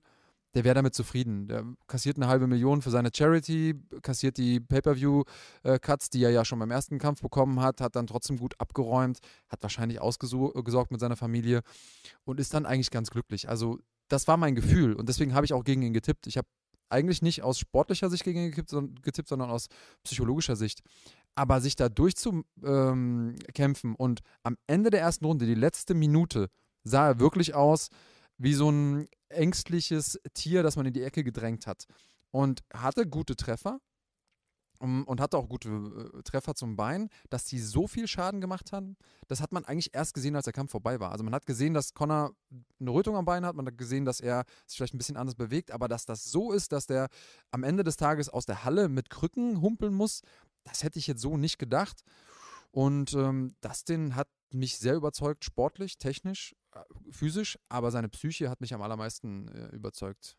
D: der wäre damit zufrieden. Der kassiert eine halbe Million für seine Charity, kassiert die Pay-Per-View-Cuts, die er ja schon beim ersten Kampf bekommen hat, hat dann trotzdem gut abgeräumt, hat wahrscheinlich ausgesorgt mit seiner Familie und ist dann eigentlich ganz glücklich. Also, das war mein Gefühl und deswegen habe ich auch gegen ihn getippt. Ich habe eigentlich nicht aus sportlicher Sicht gegen ihn getippt, sondern aus psychologischer Sicht. Aber sich da durchzukämpfen ähm, und am Ende der ersten Runde, die letzte Minute, sah er wirklich aus wie so ein ängstliches Tier, das man in die Ecke gedrängt hat. Und hatte gute Treffer um, und hatte auch gute äh, Treffer zum Bein, dass die so viel Schaden gemacht haben, das hat man eigentlich erst gesehen, als der Kampf vorbei war. Also man hat gesehen, dass Connor eine Rötung am Bein hat, man hat gesehen, dass er sich vielleicht ein bisschen anders bewegt, aber dass das so ist, dass der am Ende des Tages aus der Halle mit Krücken humpeln muss, das hätte ich jetzt so nicht gedacht. Und ähm, Dustin hat mich sehr überzeugt, sportlich, technisch, physisch, aber seine Psyche hat mich am allermeisten äh, überzeugt.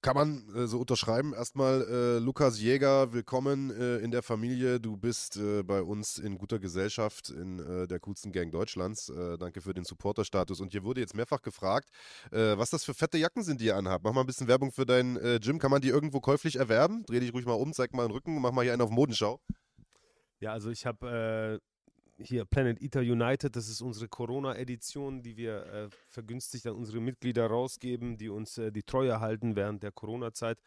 C: Kann man äh, so unterschreiben. Erstmal, äh, Lukas Jäger, willkommen äh, in der Familie. Du bist äh, bei uns in guter Gesellschaft in äh, der coolsten Gang Deutschlands. Äh, danke für den Supporterstatus. Und hier wurde jetzt mehrfach gefragt, was das für fette Jacken sind, die ihr anhabt. Mach mal ein bisschen Werbung für dein Gym. Kann man die irgendwo käuflich erwerben? Dreh dich ruhig mal um, zeig mal den Rücken, mach mal hier einen auf Modenschau.
B: Ja, also ich habe hier Planet Eater United, das ist unsere Corona-Edition, die wir äh, vergünstigt an unsere Mitglieder rausgeben, die uns äh, die Treue halten während der Corona-Zeit.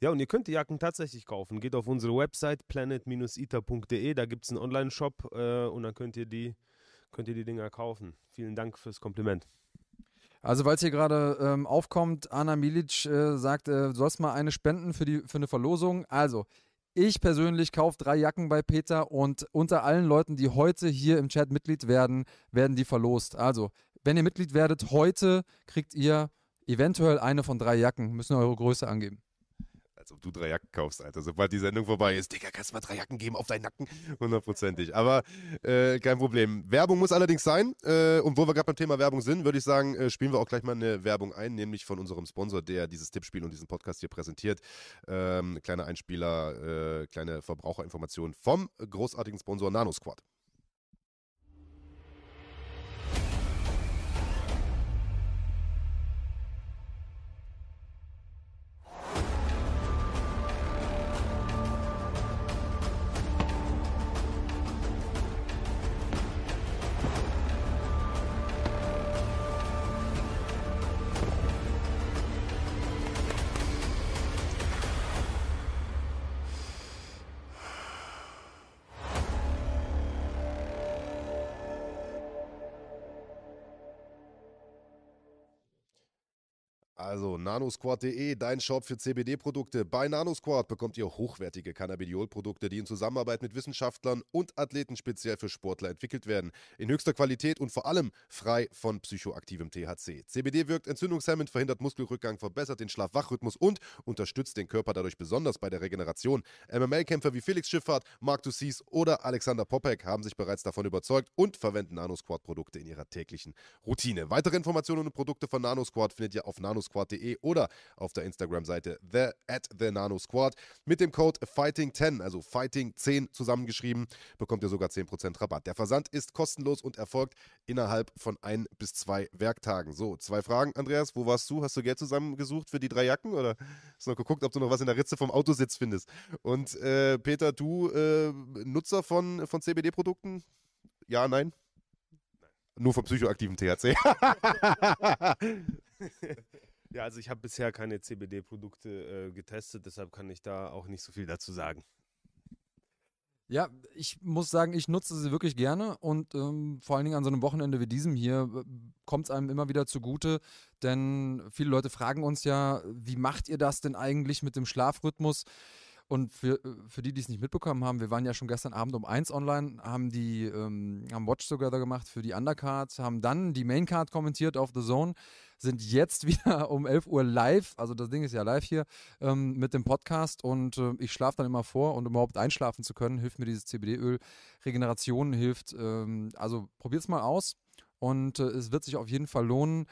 B: Ja, und ihr könnt die Jacken tatsächlich kaufen. Geht auf unsere Website planet-eater.de, da gibt es einen Online-Shop äh, und dann könnt ihr, die, könnt ihr die Dinger kaufen. Vielen Dank fürs Kompliment.
D: Also, weil es hier gerade ähm, aufkommt, Anna Milic äh, sagt, äh, du sollst mal eine spenden für, die, für eine Verlosung. Also, ich persönlich kaufe drei Jacken bei Peter und unter allen Leuten, die heute hier im Chat Mitglied werden, werden die verlost. Also, wenn ihr Mitglied werdet, heute kriegt ihr eventuell eine von drei Jacken. Müssen eure Größe angeben
C: als ob du drei Jacken kaufst, Alter. Sobald die Sendung vorbei ist, Digga, kannst du mal drei Jacken geben auf deinen Nacken? Hundertprozentig. Aber äh, kein Problem. Werbung muss allerdings sein. Äh, und wo wir gerade beim Thema Werbung sind, würde ich sagen, äh, spielen wir auch gleich mal eine Werbung ein, nämlich von unserem Sponsor, der dieses Tippspiel und diesen Podcast hier präsentiert. Ähm, kleiner Einspieler, äh, kleine Verbraucherinformation vom großartigen Sponsor NanoSquad. Also nanosquad.de, dein Shop für CBD-Produkte. Bei Nanosquad bekommt ihr hochwertige Cannabidiol-Produkte, die in Zusammenarbeit mit Wissenschaftlern und Athleten speziell für Sportler entwickelt werden. In höchster Qualität und vor allem frei von psychoaktivem THC. CBD wirkt entzündungshemmend, verhindert Muskelrückgang, verbessert den Schlaf-Wach-Rhythmus und unterstützt den Körper dadurch besonders bei der Regeneration. MMA-Kämpfer wie Felix Schifffahrt, Mark Dussis oder Alexander Popek haben sich bereits davon überzeugt und verwenden Nanosquad-Produkte in ihrer täglichen Routine. Weitere Informationen und Produkte von Nanosquad findet ihr auf nanosquad nanosquad.de oder auf der Instagram-Seite the at the nanosquad. Mit dem Code Fighting10, also Fighting10 zusammengeschrieben, bekommt ihr sogar 10% Rabatt. Der Versand ist kostenlos und erfolgt innerhalb von ein bis zwei Werktagen. So, zwei Fragen, Andreas. Wo warst du? Hast du Geld zusammengesucht für die drei Jacken oder hast du noch geguckt, ob du noch was in der Ritze vom Autositz findest? Und äh, Peter, du äh, Nutzer von, von CBD-Produkten? Ja, nein? Nur vom psychoaktiven THC.
B: Ja, also ich habe bisher keine CBD-Produkte äh, getestet, deshalb kann ich da auch nicht so viel dazu sagen.
D: Ja, ich muss sagen, ich nutze sie wirklich gerne und ähm, vor allen Dingen an so einem Wochenende wie diesem hier kommt es einem immer wieder zugute, denn viele Leute fragen uns ja, wie macht ihr das denn eigentlich mit dem Schlafrhythmus? Und für, äh, für die, die es nicht mitbekommen haben, wir waren ja schon gestern Abend um eins online, haben die ähm, haben Watch Together gemacht für die Undercard, haben dann die Maincard kommentiert auf The Zone, sind jetzt wieder um 11 Uhr live, also das Ding ist ja live hier, ähm, mit dem Podcast und äh, ich schlafe dann immer vor und um überhaupt einschlafen zu können, hilft mir dieses CBD-Öl. Regeneration hilft, ähm, also probiert es mal aus und äh, es wird sich auf jeden Fall lohnen.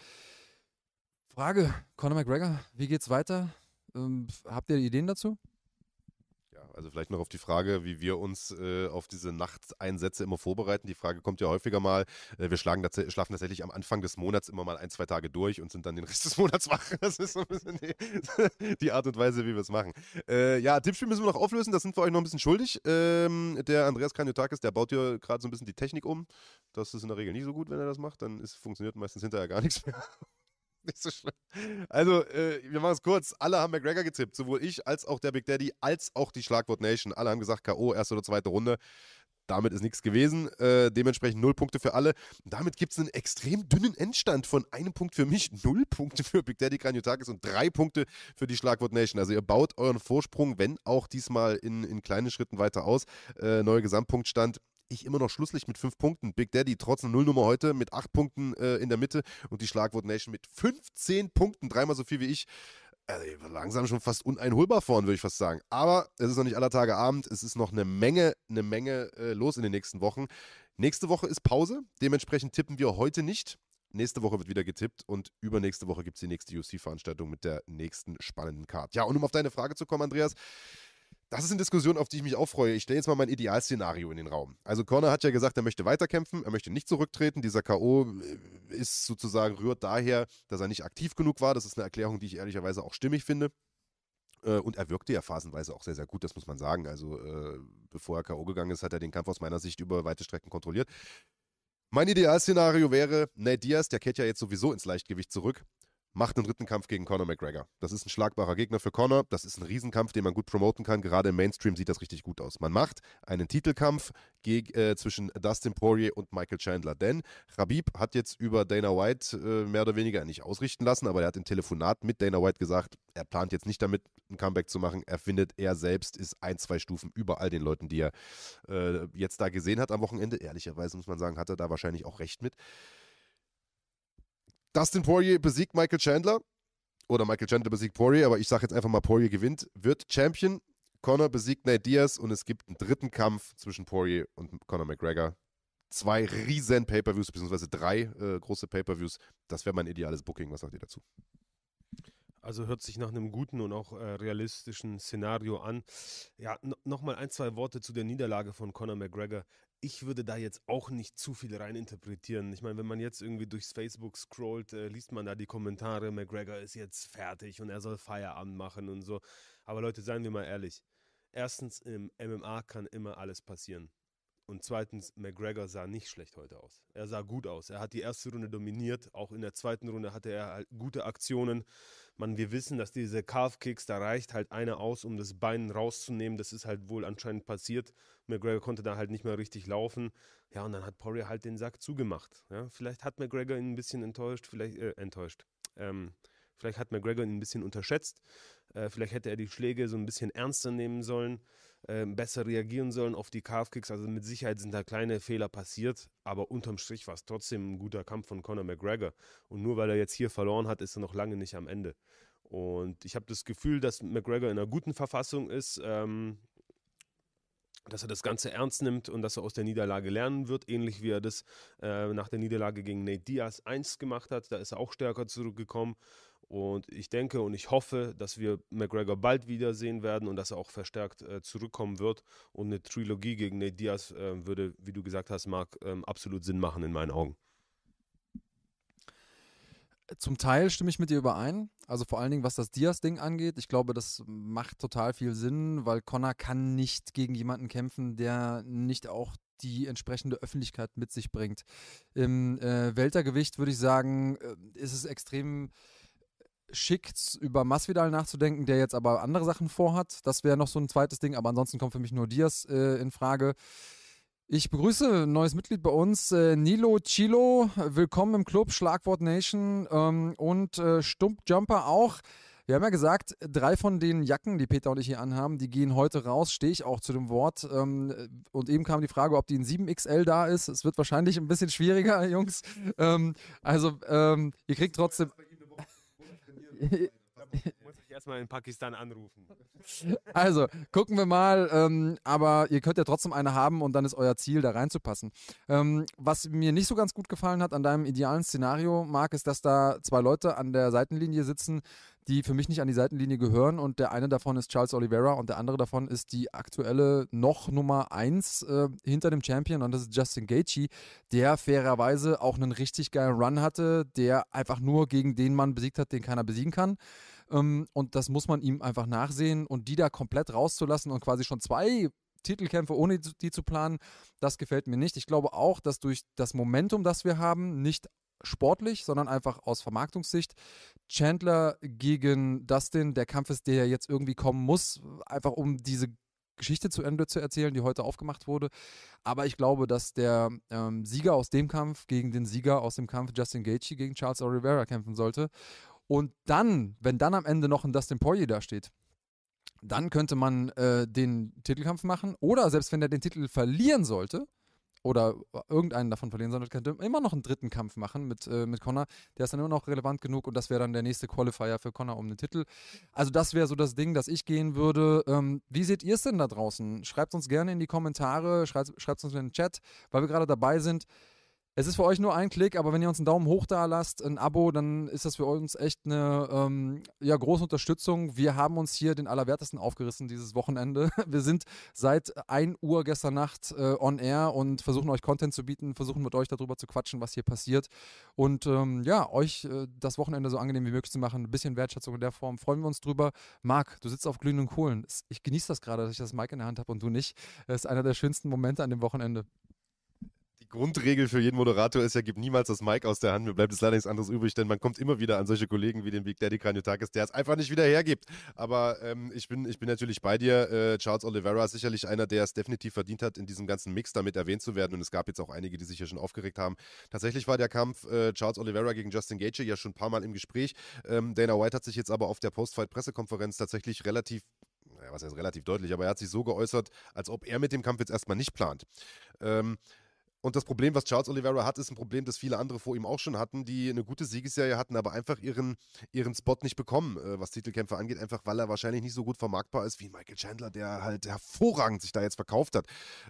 D: Frage, Conor McGregor, wie geht's weiter? Ähm, habt ihr Ideen dazu?
C: Also vielleicht noch auf die Frage, wie wir uns äh, auf diese Nachteinsätze immer vorbereiten. Die Frage kommt ja häufiger mal. Äh, wir schlagen tats schlafen tatsächlich am Anfang des Monats immer mal ein, zwei Tage durch und sind dann den Rest des Monats wach. Das ist so ein bisschen die, die Art und Weise, wie wir es machen. Äh, ja, Tippspiel müssen wir noch auflösen. Das sind wir euch noch ein bisschen schuldig. Ähm, der Andreas Kaniotakis, der baut hier gerade so ein bisschen die Technik um. Das ist in der Regel nicht so gut, wenn er das macht. Dann ist, funktioniert meistens hinterher gar nichts mehr nicht so schlimm. Also, äh, wir machen es kurz. Alle haben McGregor getippt. Sowohl ich als auch der Big Daddy, als auch die Schlagwort Nation. Alle haben gesagt K.O., erste oder zweite Runde. Damit ist nichts gewesen. Äh, dementsprechend null Punkte für alle. Damit gibt es einen extrem dünnen Endstand von einem Punkt für mich, null Punkte für Big Daddy Kranjotakis und drei Punkte für die Schlagwort Nation. Also ihr baut euren Vorsprung, wenn auch diesmal in, in kleinen Schritten weiter aus. Äh, neuer Gesamtpunktstand ich immer noch Schlusslicht mit fünf Punkten. Big Daddy trotz einer Nullnummer heute mit acht Punkten äh, in der Mitte und die Schlagwort Nation mit 15 Punkten, dreimal so viel wie ich. Also langsam schon fast uneinholbar vorn, würde ich fast sagen. Aber es ist noch nicht aller Tage Abend. Es ist noch eine Menge, eine Menge äh, los in den nächsten Wochen. Nächste Woche ist Pause. Dementsprechend tippen wir heute nicht. Nächste Woche wird wieder getippt und übernächste Woche gibt es die nächste UC-Veranstaltung mit der nächsten spannenden Card. Ja, und um auf deine Frage zu kommen, Andreas, das ist eine Diskussion, auf die ich mich auch freue. Ich stelle jetzt mal mein Idealszenario in den Raum. Also Conor hat ja gesagt, er möchte weiterkämpfen, er möchte nicht zurücktreten. Dieser K.O. Äh, ist sozusagen, rührt daher, dass er nicht aktiv genug war. Das ist eine Erklärung, die ich ehrlicherweise auch stimmig finde. Äh, und er wirkte ja phasenweise auch sehr, sehr gut, das muss man sagen. Also äh, bevor er K.O. gegangen ist, hat er den Kampf aus meiner Sicht über weite Strecken kontrolliert. Mein Idealszenario wäre, Nate Diaz, der kehrt ja jetzt sowieso ins Leichtgewicht zurück, macht einen dritten Kampf gegen Conor McGregor. Das ist ein schlagbarer Gegner für Conor. Das ist ein Riesenkampf, den man gut promoten kann. Gerade im Mainstream sieht das richtig gut aus. Man macht einen Titelkampf gegen, äh, zwischen Dustin Poirier und Michael Chandler. Denn Rabib hat jetzt über Dana White äh, mehr oder weniger nicht ausrichten lassen, aber er hat im Telefonat mit Dana White gesagt, er plant jetzt nicht damit, ein Comeback zu machen. Er findet, er selbst ist ein, zwei Stufen über all den Leuten, die er äh, jetzt da gesehen hat am Wochenende. Ehrlicherweise muss man sagen, hat er da wahrscheinlich auch recht mit. Dustin Poirier besiegt Michael Chandler. Oder Michael Chandler besiegt Poirier, aber ich sage jetzt einfach mal, Poirier gewinnt, wird Champion. Conor besiegt Nate Diaz und es gibt einen dritten Kampf zwischen Poirier und Conor McGregor. Zwei riesen Pay-Per-Views, beziehungsweise drei äh, große Pay-Per-Views. Das wäre mein ideales Booking. Was sagt ihr dazu?
B: Also hört sich nach einem guten und auch äh, realistischen Szenario an. Ja, nochmal ein, zwei Worte zu der Niederlage von Conor McGregor. Ich würde da jetzt auch nicht zu viel reininterpretieren. Ich meine, wenn man jetzt irgendwie durchs Facebook scrollt, äh, liest man da die Kommentare, McGregor ist jetzt fertig und er soll Feierabend machen und so. Aber Leute, seien wir mal ehrlich. Erstens, im MMA kann immer alles passieren. Und zweitens, McGregor sah nicht schlecht heute aus. Er sah gut aus. Er hat die erste Runde dominiert. Auch in der zweiten Runde hatte er halt gute Aktionen. Man, wir wissen, dass diese Calf-Kicks, da reicht halt einer aus, um das Bein rauszunehmen. Das ist halt wohl anscheinend passiert. McGregor konnte da halt nicht mehr richtig laufen. Ja, und dann hat Poirier halt den Sack zugemacht. Ja, vielleicht hat McGregor ihn ein bisschen enttäuscht, vielleicht äh, enttäuscht. Ähm, Vielleicht hat McGregor ihn ein bisschen unterschätzt. Äh, vielleicht hätte er die Schläge so ein bisschen ernster nehmen sollen, äh, besser reagieren sollen auf die Calf-Kicks. Also mit Sicherheit sind da kleine Fehler passiert, aber unterm Strich war es trotzdem ein guter Kampf von Conor McGregor. Und nur weil er jetzt hier verloren hat, ist er noch lange nicht am Ende. Und ich habe das Gefühl, dass McGregor in einer guten Verfassung ist. Ähm, dass er das Ganze ernst nimmt und dass er aus der Niederlage lernen wird, ähnlich wie er das äh, nach der Niederlage gegen Nate Diaz 1 gemacht hat. Da ist er auch stärker zurückgekommen. Und ich denke und ich hoffe, dass wir McGregor bald wiedersehen werden und dass er auch verstärkt äh, zurückkommen wird. Und eine Trilogie gegen Nate Diaz äh, würde, wie du gesagt hast, Marc, ähm, absolut Sinn machen in meinen Augen.
D: Zum Teil stimme ich mit dir überein. Also vor allen Dingen, was das Diaz-Ding angeht. Ich glaube, das macht total viel Sinn, weil Connor kann nicht gegen jemanden kämpfen, der nicht auch die entsprechende Öffentlichkeit mit sich bringt. Im äh, Weltergewicht würde ich sagen, äh, ist es extrem schick, über Masvidal nachzudenken, der jetzt aber andere Sachen vorhat. Das wäre noch so ein zweites Ding, aber ansonsten kommt für mich nur Diaz äh, in Frage. Ich begrüße ein neues Mitglied bei uns, äh, Nilo Chilo. Willkommen im Club Schlagwort Nation ähm, und äh, Stumpjumper auch. Wir haben ja gesagt, drei von den Jacken, die Peter und ich hier anhaben, die gehen heute raus, stehe ich auch zu dem Wort. Ähm, und eben kam die Frage, ob die in 7XL da ist. Es wird wahrscheinlich ein bisschen schwieriger, Jungs. Ähm, also, ähm, ihr kriegt trotzdem.
B: Muss ich erstmal in Pakistan anrufen.
D: Also, gucken wir mal. Ähm, aber ihr könnt ja trotzdem eine haben und dann ist euer Ziel, da reinzupassen. Ähm, was mir nicht so ganz gut gefallen hat an deinem idealen Szenario, Marc, ist, dass da zwei Leute an der Seitenlinie sitzen, die für mich nicht an die Seitenlinie gehören. Und der eine davon ist Charles Oliveira und der andere davon ist die aktuelle noch Nummer 1 äh, hinter dem Champion und das ist Justin Gaethje, der fairerweise auch einen richtig geilen Run hatte, der einfach nur gegen den Mann besiegt hat, den keiner besiegen kann. Ähm, und das muss man ihm einfach nachsehen und die da komplett rauszulassen und quasi schon zwei Titelkämpfe ohne die zu planen, das gefällt mir nicht. Ich glaube auch, dass durch das Momentum, das wir haben, nicht sportlich, sondern einfach aus Vermarktungssicht. Chandler gegen Dustin, der Kampf ist, der jetzt irgendwie kommen muss, einfach um diese Geschichte zu Ende zu erzählen, die heute aufgemacht wurde. Aber ich glaube, dass der ähm, Sieger aus dem Kampf gegen den Sieger aus dem Kampf Justin Gaethje gegen Charles Oliveira kämpfen sollte. Und dann, wenn dann am Ende noch ein Dustin Poirier da steht, dann könnte man äh, den Titelkampf machen. Oder selbst wenn er den Titel verlieren sollte, oder irgendeinen davon verlieren sollte, könnte immer noch einen dritten Kampf machen mit, äh, mit Connor. Der ist dann immer noch relevant genug und das wäre dann der nächste Qualifier für Connor um den Titel. Also das wäre so das Ding, das ich gehen würde. Ähm, wie seht ihr es denn da draußen? Schreibt uns gerne in die Kommentare, schreibt es uns in den Chat, weil wir gerade dabei sind. Es ist für euch nur ein Klick, aber wenn ihr uns einen Daumen hoch da lasst, ein Abo, dann ist das für uns echt eine ähm, ja, große Unterstützung. Wir haben uns hier den Allerwertesten aufgerissen dieses Wochenende. Wir sind seit 1 Uhr gestern Nacht äh, on air und versuchen euch Content zu bieten, versuchen mit euch darüber zu quatschen, was hier passiert. Und ähm, ja, euch äh, das Wochenende so angenehm wie möglich zu machen. Ein bisschen Wertschätzung in der Form. Freuen wir uns drüber. Marc, du sitzt auf glühenden Kohlen. Ich genieße das gerade, dass ich das Mic in der Hand habe und du nicht. Das ist einer der schönsten Momente an dem Wochenende.
C: Grundregel für jeden Moderator ist ja, gib niemals das Mic aus der Hand. Mir bleibt es leider nichts anderes übrig, denn man kommt immer wieder an solche Kollegen wie den Big Daddy Kranjotakis, der es einfach nicht wieder hergibt. Aber ähm, ich, bin, ich bin natürlich bei dir. Äh, Charles Oliveira ist sicherlich einer, der es definitiv verdient hat, in diesem ganzen Mix damit erwähnt zu werden. Und es gab jetzt auch einige, die sich hier schon aufgeregt haben. Tatsächlich war der Kampf äh, Charles Oliveira gegen Justin Gaethje ja schon ein paar Mal im Gespräch. Ähm, Dana White hat sich jetzt aber auf der Post-Fight-Pressekonferenz tatsächlich relativ naja, was heißt relativ deutlich, aber er hat sich so geäußert, als ob er mit dem Kampf jetzt erstmal nicht plant. Ähm, und das Problem, was Charles Oliveira hat, ist ein Problem, das viele andere vor ihm auch schon hatten, die eine gute Siegesserie hatten, aber einfach ihren, ihren Spot nicht bekommen, äh, was Titelkämpfe angeht, einfach weil er wahrscheinlich nicht so gut vermarktbar ist wie Michael Chandler, der halt hervorragend sich da jetzt verkauft hat.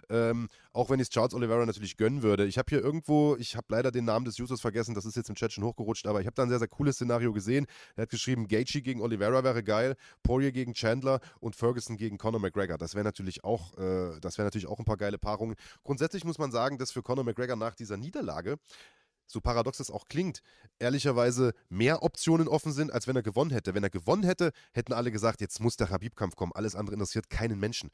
C: Ähm, auch wenn ich es Charles Oliveira natürlich gönnen würde. Ich habe hier irgendwo, ich habe leider den Namen des Users vergessen, das ist jetzt im Chat schon hochgerutscht, aber ich habe da ein sehr, sehr cooles Szenario gesehen. Er hat geschrieben, Gaethje gegen Oliveira wäre geil, Poirier gegen Chandler und Ferguson gegen Conor McGregor. Das wäre natürlich auch, äh, das natürlich auch ein paar geile Paarungen. Grundsätzlich muss man sagen, dass für Conor McGregor nach dieser Niederlage, so paradox es auch klingt, ehrlicherweise mehr Optionen offen sind, als wenn er gewonnen hätte. Wenn er gewonnen hätte, hätten alle gesagt, jetzt muss der Habib-Kampf kommen. Alles andere interessiert keinen Menschen.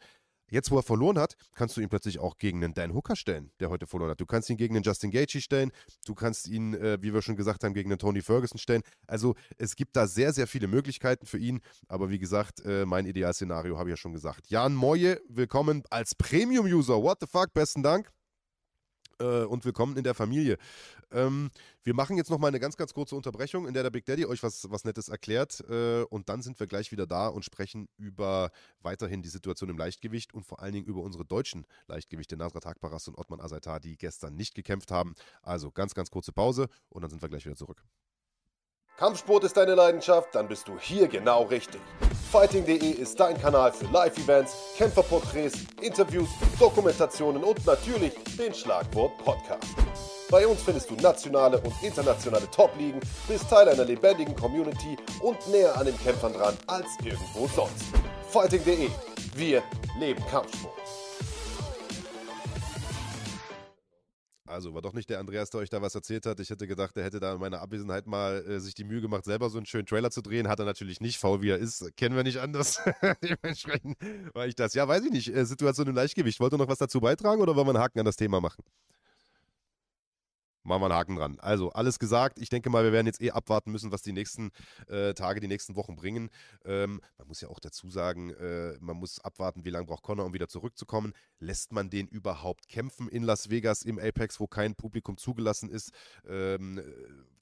C: Jetzt, wo er verloren hat, kannst du ihn plötzlich auch gegen einen Dan Hooker stellen, der heute verloren hat. Du kannst ihn gegen einen Justin Gaethje stellen. Du kannst ihn, äh, wie wir schon gesagt haben, gegen einen Tony Ferguson stellen. Also es gibt da sehr, sehr viele Möglichkeiten für ihn. Aber wie gesagt, äh, mein Idealszenario habe ich ja schon gesagt. Jan Moje, willkommen als Premium-User. What the fuck, besten Dank. Äh, und willkommen in der Familie. Ähm, wir machen jetzt nochmal eine ganz, ganz kurze Unterbrechung, in der der Big Daddy euch was, was Nettes erklärt. Äh, und dann sind wir gleich wieder da und sprechen über weiterhin die Situation im Leichtgewicht und vor allen Dingen über unsere deutschen Leichtgewichte, Nasrat Hakparas und Ottman Azaitar, die gestern nicht gekämpft haben. Also ganz, ganz kurze Pause und dann sind wir gleich wieder zurück.
E: Kampfsport ist deine Leidenschaft? Dann bist du hier genau richtig. Fighting.de ist dein Kanal für Live-Events, Kämpferporträts, Interviews, Dokumentationen und natürlich den Schlagwort Podcast. Bei uns findest du nationale und internationale Top-Ligen, bist Teil einer lebendigen Community und näher an den Kämpfern dran als irgendwo sonst. Fighting.de. Wir leben Kampfsport.
C: Also war doch nicht der Andreas, der euch da was erzählt hat. Ich hätte gedacht, er hätte da in meiner Abwesenheit mal äh, sich die Mühe gemacht, selber so einen schönen Trailer zu drehen. Hat er natürlich nicht. Faul wie er ist, kennen wir nicht anders. Dementsprechend war ich das. Ja, weiß ich nicht. Äh, Situation im Leichtgewicht. Wollt ihr noch was dazu beitragen oder wollen wir einen Haken an das Thema machen? Machen wir einen Haken dran. Also, alles gesagt. Ich denke mal, wir werden jetzt eh abwarten müssen, was die nächsten äh, Tage, die nächsten Wochen bringen. Ähm, man muss ja auch dazu sagen, äh, man muss abwarten, wie lange braucht Connor, um wieder zurückzukommen. Lässt man den überhaupt kämpfen in Las Vegas im Apex, wo kein Publikum zugelassen ist? Ähm,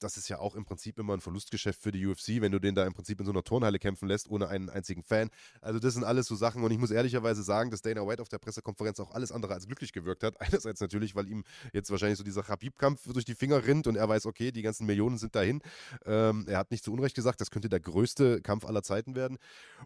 C: das ist ja auch im Prinzip immer ein Verlustgeschäft für die UFC, wenn du den da im Prinzip in so einer Turnhalle kämpfen lässt, ohne einen einzigen Fan. Also, das sind alles so Sachen. Und ich muss ehrlicherweise sagen, dass Dana White auf der Pressekonferenz auch alles andere als glücklich gewirkt hat. Einerseits natürlich, weil ihm jetzt wahrscheinlich so dieser Habib-Kampf durch die Finger rinnt und er weiß, okay, die ganzen Millionen sind dahin. Ähm, er hat nicht zu Unrecht gesagt, das könnte der größte Kampf aller Zeiten werden.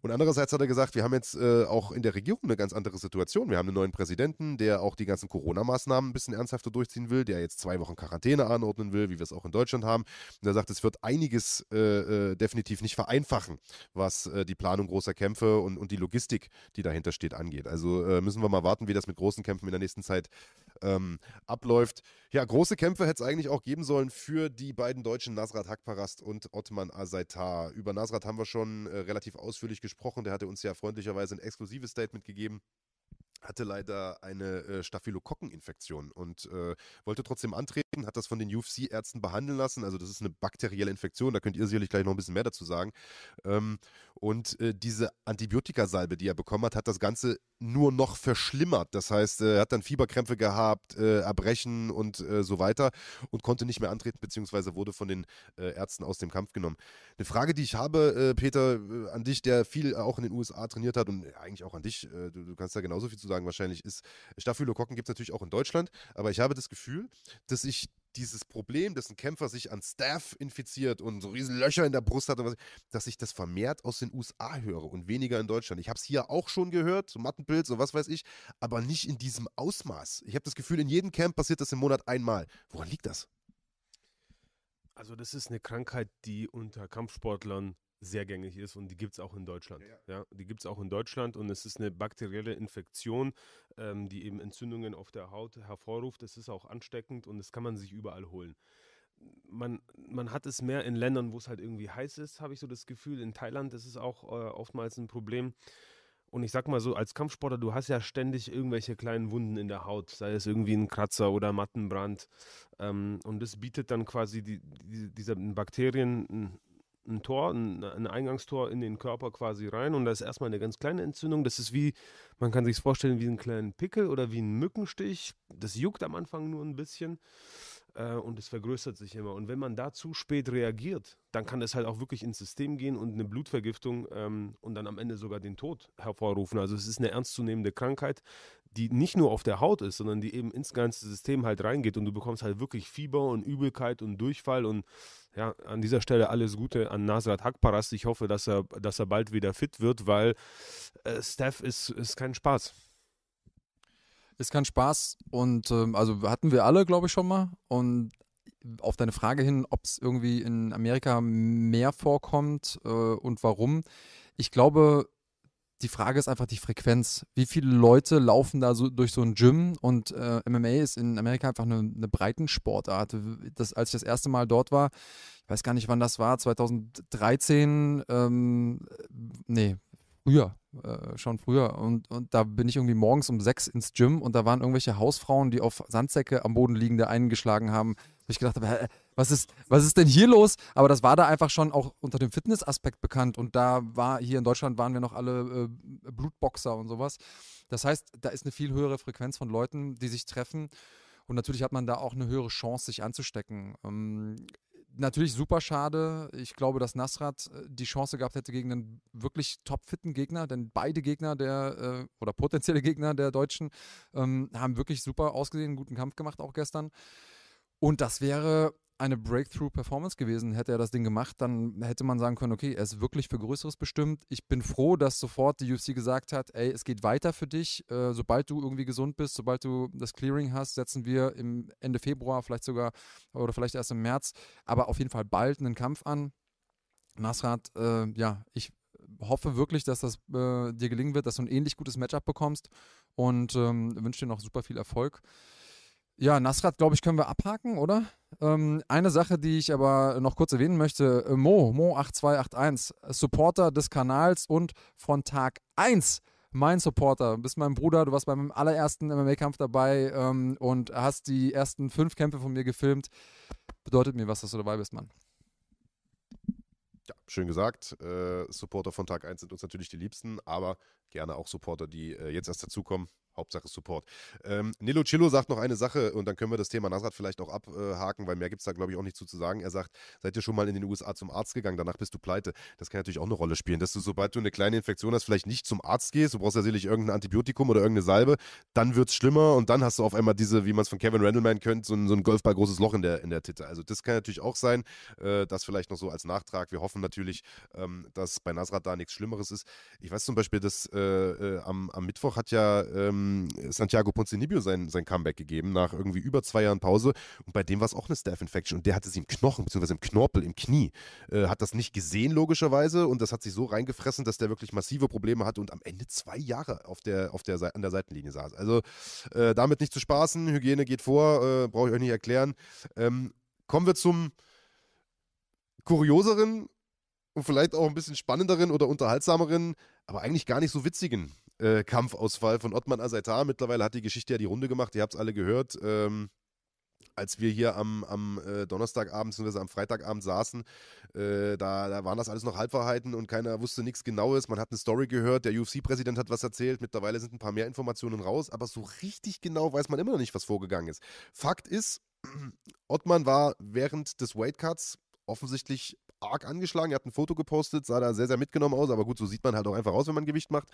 C: Und andererseits hat er gesagt, wir haben jetzt äh, auch in der Regierung eine ganz andere Situation. Wir haben einen neuen Präsidenten, der auch die ganzen Corona-Maßnahmen ein bisschen ernsthafter durchziehen will, der jetzt zwei Wochen Quarantäne anordnen will, wie wir es auch in Deutschland haben. Und er sagt, es wird einiges äh, äh, definitiv nicht vereinfachen, was äh, die Planung großer Kämpfe und, und die Logistik, die dahinter steht, angeht. Also äh, müssen wir mal warten, wie das mit großen Kämpfen in der nächsten Zeit ähm, abläuft. Ja, große Kämpfe hätte es eigentlich auch geben sollen für die beiden Deutschen Nasrat Hakparast und Ottman Azaitar. Über Nasrat haben wir schon äh, relativ ausführlich gesprochen. Der hatte uns ja freundlicherweise ein exklusives Statement gegeben hatte leider eine äh, Staphylokokkeninfektion und äh, wollte trotzdem antreten, hat das von den UFC-Ärzten behandeln lassen. Also das ist eine bakterielle Infektion, da könnt ihr sicherlich gleich noch ein bisschen mehr dazu sagen. Ähm, und äh, diese Antibiotikasalbe, die er bekommen hat, hat das Ganze nur noch verschlimmert. Das heißt, er hat dann Fieberkrämpfe gehabt, äh, Erbrechen und äh, so weiter und konnte nicht mehr antreten, beziehungsweise wurde von den äh, Ärzten aus dem Kampf genommen. Eine Frage, die ich habe, Peter, an dich, der viel auch in den USA trainiert hat und eigentlich auch an dich, du, du kannst da genauso viel zu sagen wahrscheinlich, ist, Staphylokokken gibt es natürlich auch in Deutschland, aber ich habe das Gefühl, dass ich dieses Problem, dass ein Kämpfer sich an Staff infiziert und so riesen Löcher in der Brust hat, was, dass ich das vermehrt aus den USA höre und weniger in Deutschland. Ich habe es hier auch schon gehört, so Mattenpilz und was weiß ich, aber nicht in diesem Ausmaß. Ich habe das Gefühl, in jedem Camp passiert das im Monat einmal. Woran liegt das?
B: Also das ist eine Krankheit, die unter Kampfsportlern sehr gängig ist und die gibt es auch in Deutschland. Ja, ja. die gibt es auch in Deutschland und es ist eine bakterielle Infektion, ähm, die eben Entzündungen auf der Haut hervorruft. Es ist auch ansteckend und das kann man sich überall holen. Man, man hat es mehr in Ländern, wo es halt irgendwie heiß ist, habe ich so das Gefühl. In Thailand ist es auch äh, oftmals ein Problem. Und ich sag mal so, als Kampfsportler, du hast ja ständig irgendwelche kleinen Wunden in der Haut, sei es irgendwie ein Kratzer oder Mattenbrand. Ähm, und das bietet dann quasi die, die, diese Bakterien ein Tor, ein, ein, Eingangstor in den Körper quasi rein und da ist erstmal eine ganz kleine Entzündung. Das ist wie, man kann sich vorstellen, wie einen kleinen Pickel oder wie ein Mückenstich. Das juckt am Anfang nur ein bisschen äh, und es vergrößert sich immer. Und wenn man da zu spät reagiert, dann kann es halt auch wirklich ins System gehen und eine Blutvergiftung ähm, und dann am Ende sogar den Tod hervorrufen. Also es ist eine ernstzunehmende Krankheit, die nicht nur auf der Haut ist, sondern die eben ins ganze System halt reingeht und du bekommst halt wirklich Fieber und Übelkeit und Durchfall und ja, an dieser Stelle alles Gute an Nasrat Hakparast. Ich hoffe, dass er, dass er bald wieder fit wird, weil äh, Steph ist, ist kein Spaß.
D: Ist kein Spaß und ähm, also hatten wir alle, glaube ich, schon mal. Und auf deine Frage hin, ob es irgendwie in Amerika mehr vorkommt äh, und warum. Ich glaube, die Frage ist einfach die Frequenz. Wie viele Leute laufen da so durch so ein Gym? Und äh, MMA ist in Amerika einfach eine, eine Breitensportart. Das, als ich das erste Mal dort war, ich weiß gar nicht, wann das war, 2013, ähm, nee, früher, äh, schon früher. Und, und da bin ich irgendwie morgens um sechs ins Gym und da waren irgendwelche Hausfrauen, die auf Sandsäcke am Boden liegende eingeschlagen haben. Wo ich gedacht habe, was ist, was ist denn hier los? Aber das war da einfach schon auch unter dem Fitnessaspekt bekannt. Und da war, hier in Deutschland waren wir noch alle äh, Blutboxer und sowas. Das heißt, da ist eine viel höhere Frequenz von Leuten, die sich treffen. Und natürlich hat man da auch eine höhere Chance, sich anzustecken. Ähm, natürlich super schade. Ich glaube, dass Nasrat äh, die Chance gehabt hätte gegen einen wirklich topfitten Gegner, denn beide Gegner der äh, oder potenzielle Gegner der Deutschen ähm, haben wirklich super ausgesehen, einen guten Kampf gemacht auch gestern. Und das wäre eine Breakthrough-Performance gewesen, hätte er das Ding gemacht, dann hätte man sagen können, okay, er ist wirklich für Größeres bestimmt. Ich bin froh, dass sofort die UFC gesagt hat, ey, es geht weiter für dich. Äh, sobald du irgendwie gesund bist, sobald du das Clearing hast, setzen wir im Ende Februar, vielleicht sogar oder vielleicht erst im März, aber auf jeden Fall bald einen Kampf an. Nasrat, äh, ja, ich hoffe wirklich, dass das äh, dir gelingen wird, dass du ein ähnlich gutes Matchup bekommst und ähm, wünsche dir noch super viel Erfolg. Ja, Nasrat, glaube ich, können wir abhaken, oder? Ähm, eine Sache, die ich aber noch kurz erwähnen möchte: äh, Mo, Mo8281, Supporter des Kanals und von Tag 1 mein Supporter. Du bist mein Bruder, du warst beim allerersten MMA-Kampf dabei ähm, und hast die ersten fünf Kämpfe von mir gefilmt. Bedeutet mir was, dass du dabei bist, Mann.
C: Ja, schön gesagt. Äh, Supporter von Tag 1 sind uns natürlich die Liebsten, aber gerne auch Supporter, die äh, jetzt erst dazukommen. Hauptsache Support. Ähm, Nilo Chillo sagt noch eine Sache und dann können wir das Thema Nasrat vielleicht auch abhaken, weil mehr gibt es da, glaube ich, auch nicht zu, zu sagen. Er sagt, seid ihr schon mal in den USA zum Arzt gegangen, danach bist du pleite. Das kann natürlich auch eine Rolle spielen, dass du, sobald du eine kleine Infektion hast, vielleicht nicht zum Arzt gehst, du brauchst ja sicherlich irgendein Antibiotikum oder irgendeine Salbe, dann wird es schlimmer und dann hast du auf einmal diese, wie man es von Kevin Randleman kennt, so ein, so ein Golfball großes Loch in der, in der Titte. Also das kann natürlich auch sein, äh, das vielleicht noch so als Nachtrag. Wir hoffen natürlich, ähm, dass bei Nasrat da nichts Schlimmeres ist. Ich weiß zum Beispiel, dass äh, äh, am, am Mittwoch hat ja ähm, Santiago Thiago Ponzinibbio sein, sein Comeback gegeben, nach irgendwie über zwei Jahren Pause. Und bei dem war es auch eine Staph-Infection. Und der hatte sie im Knochen, beziehungsweise im Knorpel, im Knie. Äh, hat das nicht gesehen, logischerweise. Und das hat sich so reingefressen, dass der wirklich massive Probleme hatte und am Ende zwei Jahre auf der, auf der, an der Seitenlinie saß. Also äh, damit nicht zu spaßen. Hygiene geht vor, äh, brauche ich euch nicht erklären. Ähm, kommen wir zum kurioseren und vielleicht auch ein bisschen spannenderen oder unterhaltsameren, aber eigentlich gar nicht so witzigen äh, Kampfausfall von Ottman Azaitar. Mittlerweile hat die Geschichte ja die Runde gemacht, ihr habt es alle gehört. Ähm, als wir hier am, am äh, Donnerstagabend bzw. am Freitagabend saßen, äh, da, da, waren das alles noch Halbwahrheiten und keiner wusste nichts Genaues. Man hat eine Story gehört, der UFC-Präsident hat was erzählt, mittlerweile sind ein paar mehr Informationen raus, aber so richtig genau weiß man immer noch nicht, was vorgegangen ist. Fakt ist, Ottman war während des Weightcuts offensichtlich arg angeschlagen. Er hat ein Foto gepostet, sah da sehr, sehr mitgenommen aus. Aber gut, so sieht man halt auch einfach aus, wenn man Gewicht macht.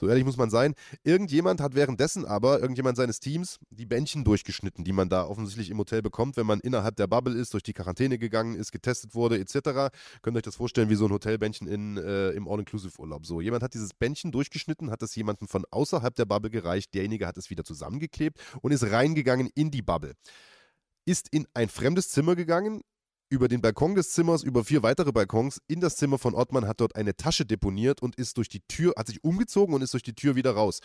C: So ehrlich muss man sein. Irgendjemand hat währenddessen aber, irgendjemand seines Teams, die Bändchen durchgeschnitten, die man da offensichtlich im Hotel bekommt, wenn man innerhalb der Bubble ist, durch die Quarantäne gegangen ist, getestet wurde, etc. Könnt ihr euch das vorstellen, wie so ein Hotelbändchen in, äh, im All-Inclusive-Urlaub. So, jemand hat dieses Bändchen durchgeschnitten, hat es jemandem von außerhalb der Bubble gereicht. Derjenige hat es wieder zusammengeklebt und ist reingegangen in die Bubble ist in ein fremdes Zimmer gegangen, über den Balkon des Zimmers, über vier weitere Balkons, in das Zimmer von Ottmann, hat dort eine Tasche deponiert und ist durch die Tür, hat sich umgezogen und ist durch die Tür wieder raus.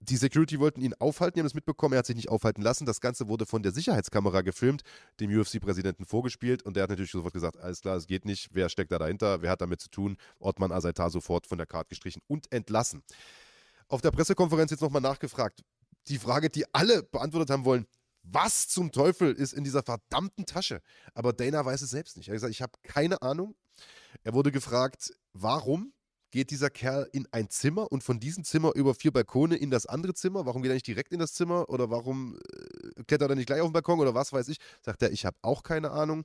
C: Die Security wollten ihn aufhalten, die haben es mitbekommen, er hat sich nicht aufhalten lassen. Das Ganze wurde von der Sicherheitskamera gefilmt, dem UFC-Präsidenten vorgespielt und der hat natürlich sofort gesagt, alles klar, es geht nicht, wer steckt da dahinter, wer hat damit zu tun? Ottmann Asaitar sofort von der Karte gestrichen und entlassen. Auf der Pressekonferenz jetzt nochmal nachgefragt. Die Frage, die alle beantwortet haben wollen, was zum Teufel ist in dieser verdammten Tasche? Aber Dana weiß es selbst nicht. Er hat gesagt, ich habe keine Ahnung. Er wurde gefragt, warum geht dieser Kerl in ein Zimmer und von diesem Zimmer über vier Balkone in das andere Zimmer? Warum geht er nicht direkt in das Zimmer? Oder warum äh, klettert er nicht gleich auf den Balkon oder was weiß ich? Sagt er, ich habe auch keine Ahnung.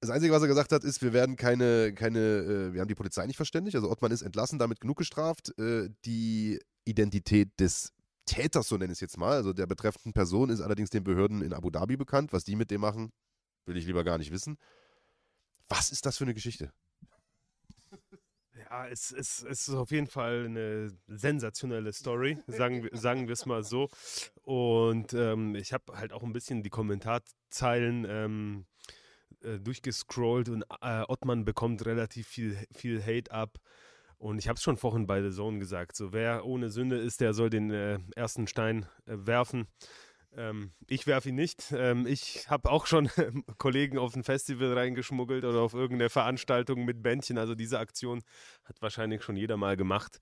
C: Das Einzige, was er gesagt hat, ist, wir werden keine, keine, äh, wir haben die Polizei nicht verständigt. Also Ottmann ist entlassen, damit genug gestraft. Äh, die Identität des Täters, so nenne ich es jetzt mal, also der betreffenden Person, ist allerdings den Behörden in Abu Dhabi bekannt. Was die mit dem machen, will ich lieber gar nicht wissen. Was ist das für eine Geschichte?
B: Ja, es, es, es ist auf jeden Fall eine sensationelle Story, sagen, sagen wir es mal so. Und ähm, ich habe halt auch ein bisschen die Kommentarzeilen ähm, äh, durchgescrollt und äh, Ottmann bekommt relativ viel, viel Hate ab. Und ich habe es schon vorhin bei The Zone gesagt, so wer ohne Sünde ist, der soll den äh, ersten Stein äh, werfen. Ähm, ich werfe ihn nicht. Ähm, ich habe auch schon Kollegen auf ein Festival reingeschmuggelt oder auf irgendeine Veranstaltung mit Bändchen. Also diese Aktion hat wahrscheinlich schon jeder mal gemacht.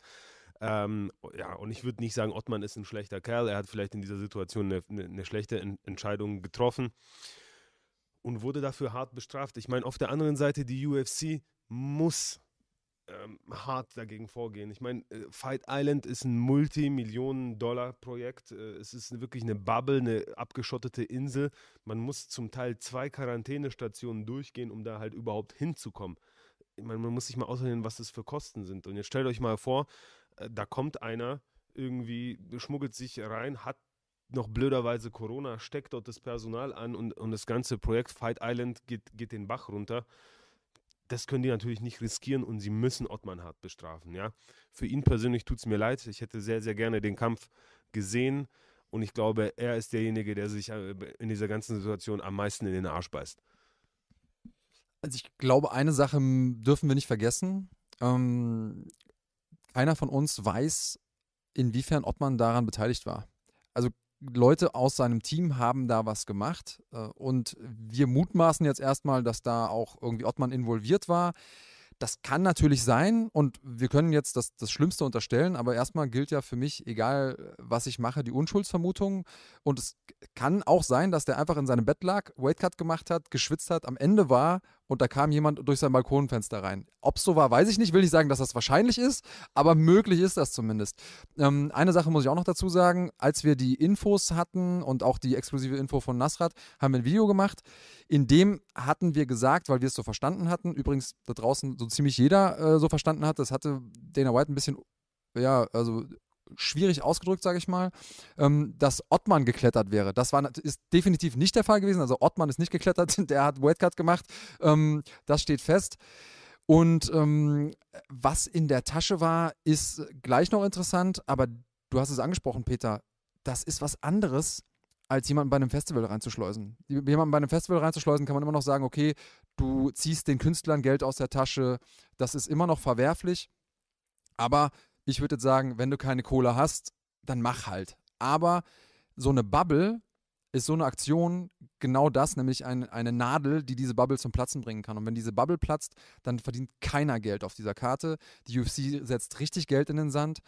B: Ähm, ja, und ich würde nicht sagen, Ottmann ist ein schlechter Kerl. Er hat vielleicht in dieser Situation eine, eine, eine schlechte en Entscheidung getroffen und wurde dafür hart bestraft. Ich meine, auf der anderen Seite, die UFC muss ähm, hart dagegen vorgehen. Ich meine, äh, Fight Island ist ein Multimillionen-Dollar-Projekt. Äh, es ist wirklich eine Bubble, eine abgeschottete Insel. Man muss zum Teil zwei Quarantänestationen durchgehen, um da halt überhaupt hinzukommen. Ich meine, man muss sich mal ausrechnen, was das für Kosten sind. Und jetzt stellt euch mal vor, äh, da kommt einer irgendwie, schmuggelt sich rein, hat noch blöderweise Corona, steckt dort das Personal an und, und das ganze Projekt Fight Island geht, geht den Bach runter das können die natürlich nicht riskieren und sie müssen Ottmann hart bestrafen. Ja? Für ihn persönlich tut es mir leid. Ich hätte sehr, sehr gerne den Kampf gesehen und ich glaube, er ist derjenige, der sich äh, in dieser ganzen Situation am meisten in den Arsch beißt.
D: Also ich glaube, eine Sache dürfen wir nicht vergessen. Ähm, keiner von uns weiß, inwiefern Ottmann daran beteiligt war. Also Leute aus seinem Team haben da was gemacht äh, und wir mutmaßen jetzt erstmal, dass da auch irgendwie Ottmann involviert war. Das kann natürlich sein und wir können jetzt das, das Schlimmste unterstellen, aber erstmal gilt ja für mich, egal was ich mache, die Unschuldsvermutung. Und es kann auch sein, dass der einfach in seinem Bett lag, Weightcut gemacht hat, geschwitzt hat, am Ende war und da kam jemand durch sein Balkonfenster rein. Ob es so war, weiß ich nicht. Will nicht sagen, dass das wahrscheinlich ist, aber möglich ist das zumindest. Ähm, eine Sache muss ich auch noch dazu sagen. Als wir die Infos hatten und auch die exklusive Info von Nasrat, haben wir ein Video gemacht. In dem hatten wir gesagt, weil wir es so verstanden hatten, übrigens da draußen so ziemlich jeder äh, so verstanden hat, das hatte Dana White ein bisschen ja, also schwierig ausgedrückt, sage ich mal, ähm, dass Ottmann geklettert wäre. Das war, ist definitiv nicht der Fall gewesen. Also Ottmann ist nicht geklettert, der hat Weightcut gemacht. Ähm, das steht fest. Und ähm, was in der Tasche war, ist gleich noch interessant, aber du hast es angesprochen, Peter. Das ist was anderes, als jemanden bei einem Festival reinzuschleusen. Jemanden bei einem Festival reinzuschleusen, kann man immer noch sagen, okay, du ziehst den Künstlern Geld aus der Tasche, das ist immer noch verwerflich. Aber ich würde jetzt sagen, wenn du keine Kohle hast, dann mach halt. Aber so eine Bubble ist so eine Aktion genau das, nämlich ein, eine Nadel, die diese Bubble zum Platzen bringen kann. Und wenn diese Bubble platzt, dann verdient keiner Geld auf dieser Karte. Die UFC setzt richtig Geld in den Sand.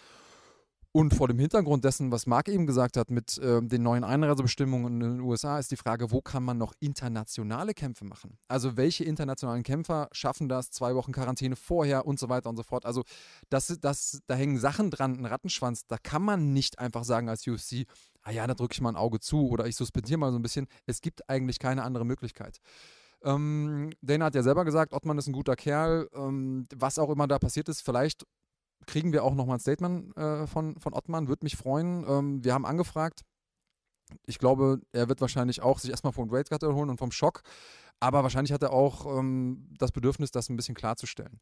D: Und vor dem Hintergrund dessen, was Marc eben gesagt hat, mit äh, den neuen Einreisebestimmungen in den USA, ist die Frage, wo kann man noch internationale Kämpfe machen? Also welche internationalen Kämpfer schaffen das, zwei Wochen Quarantäne vorher und so weiter und so fort. Also das, das, da hängen Sachen dran, ein Rattenschwanz. Da kann man nicht einfach sagen als UFC, ah ja, da drücke ich mal ein Auge zu oder ich suspendiere mal so ein bisschen. Es gibt eigentlich keine andere Möglichkeit. Ähm, Dana hat ja selber gesagt, Ottmann ist ein guter Kerl. Ähm, was auch immer da passiert ist, vielleicht kriegen wir auch nochmal ein Statement äh, von, von Ottmann, würde mich freuen. Ähm, wir haben angefragt. Ich glaube, er wird wahrscheinlich auch sich erstmal vom Great erholen und vom Schock. Aber wahrscheinlich hat er auch ähm, das Bedürfnis, das ein bisschen klarzustellen.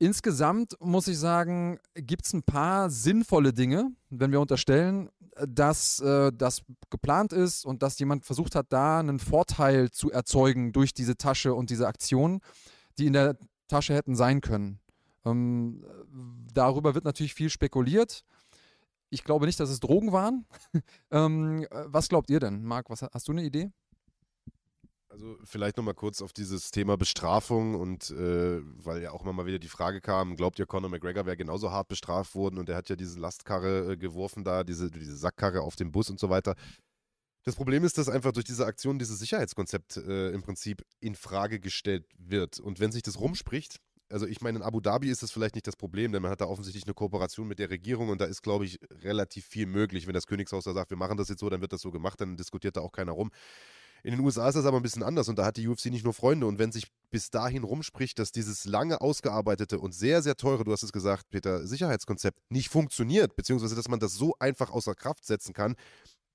D: Insgesamt muss ich sagen, gibt es ein paar sinnvolle Dinge, wenn wir unterstellen, dass äh, das geplant ist und dass jemand versucht hat, da einen Vorteil zu erzeugen durch diese Tasche und diese Aktion, die in der Tasche hätten sein können. Ähm, darüber wird natürlich viel spekuliert. Ich glaube nicht, dass es Drogen waren. ähm, was glaubt ihr denn, Marc? Was, hast du eine Idee?
C: Also vielleicht nochmal kurz auf dieses Thema Bestrafung und äh, weil ja auch immer mal wieder die Frage kam, glaubt ihr, Conor McGregor wäre genauso hart bestraft worden und er hat ja diese Lastkarre äh, geworfen da, diese, diese Sackkarre auf dem Bus und so weiter. Das Problem ist, dass einfach durch diese Aktion dieses Sicherheitskonzept äh, im Prinzip in Frage gestellt wird. Und wenn sich das rumspricht, also ich meine, in Abu Dhabi ist das vielleicht nicht das Problem, denn man hat da offensichtlich eine Kooperation mit der Regierung und da ist, glaube ich, relativ viel möglich. Wenn das Königshaus da sagt, wir machen das jetzt so, dann wird das so gemacht, dann diskutiert da auch keiner rum. In den USA ist das aber ein bisschen anders und da hat die UFC nicht nur Freunde. Und wenn sich bis dahin rumspricht, dass dieses lange ausgearbeitete und sehr, sehr teure, du hast es gesagt, Peter, Sicherheitskonzept nicht funktioniert, beziehungsweise dass man das so einfach außer Kraft setzen kann,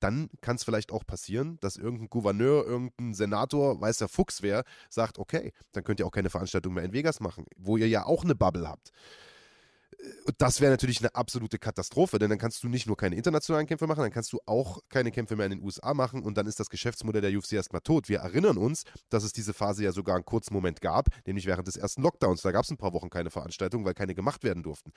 C: dann kann es vielleicht auch passieren, dass irgendein Gouverneur, irgendein Senator, weiß der Fuchs wer, sagt, okay, dann könnt ihr auch keine Veranstaltung mehr in Vegas machen, wo ihr ja auch eine Bubble habt. Das wäre natürlich eine absolute Katastrophe, denn dann kannst du nicht nur keine internationalen Kämpfe machen, dann kannst du auch keine Kämpfe mehr in den USA machen und dann ist das Geschäftsmodell der UFC erstmal tot. Wir erinnern uns, dass es diese Phase ja sogar einen kurzen Moment gab, nämlich während des ersten Lockdowns. Da gab es ein paar Wochen keine Veranstaltungen, weil keine gemacht werden durften.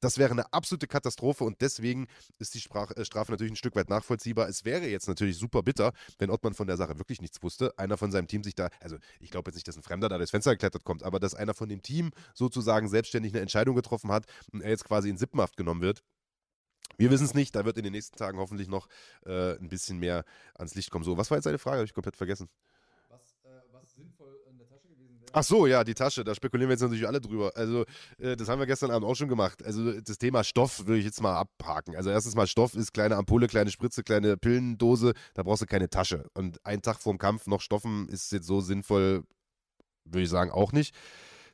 C: Das wäre eine absolute Katastrophe und deswegen ist die Sprach, äh, Strafe natürlich ein Stück weit nachvollziehbar. Es wäre jetzt natürlich super bitter, wenn Ottmann von der Sache wirklich nichts wusste, einer von seinem Team sich da, also ich glaube jetzt nicht, dass ein Fremder da durchs Fenster geklettert kommt, aber dass einer von dem Team sozusagen selbstständig eine Entscheidung getroffen hat und er jetzt quasi in Sippenhaft genommen wird. Wir wissen es nicht, da wird in den nächsten Tagen hoffentlich noch äh, ein bisschen mehr ans Licht kommen. So, was war jetzt deine Frage? Habe ich komplett vergessen.
D: Was, äh, was sinnvoll in der Tasche gewesen wäre?
C: Ach so, ja, die Tasche, da spekulieren wir jetzt natürlich alle drüber. Also, äh, das haben wir gestern Abend auch schon gemacht. Also, das Thema Stoff würde ich jetzt mal abhaken. Also, erstens mal, Stoff ist kleine Ampulle, kleine Spritze, kleine Pillendose, da brauchst du keine Tasche. Und einen Tag vorm Kampf noch Stoffen ist jetzt so sinnvoll, würde ich sagen, auch nicht.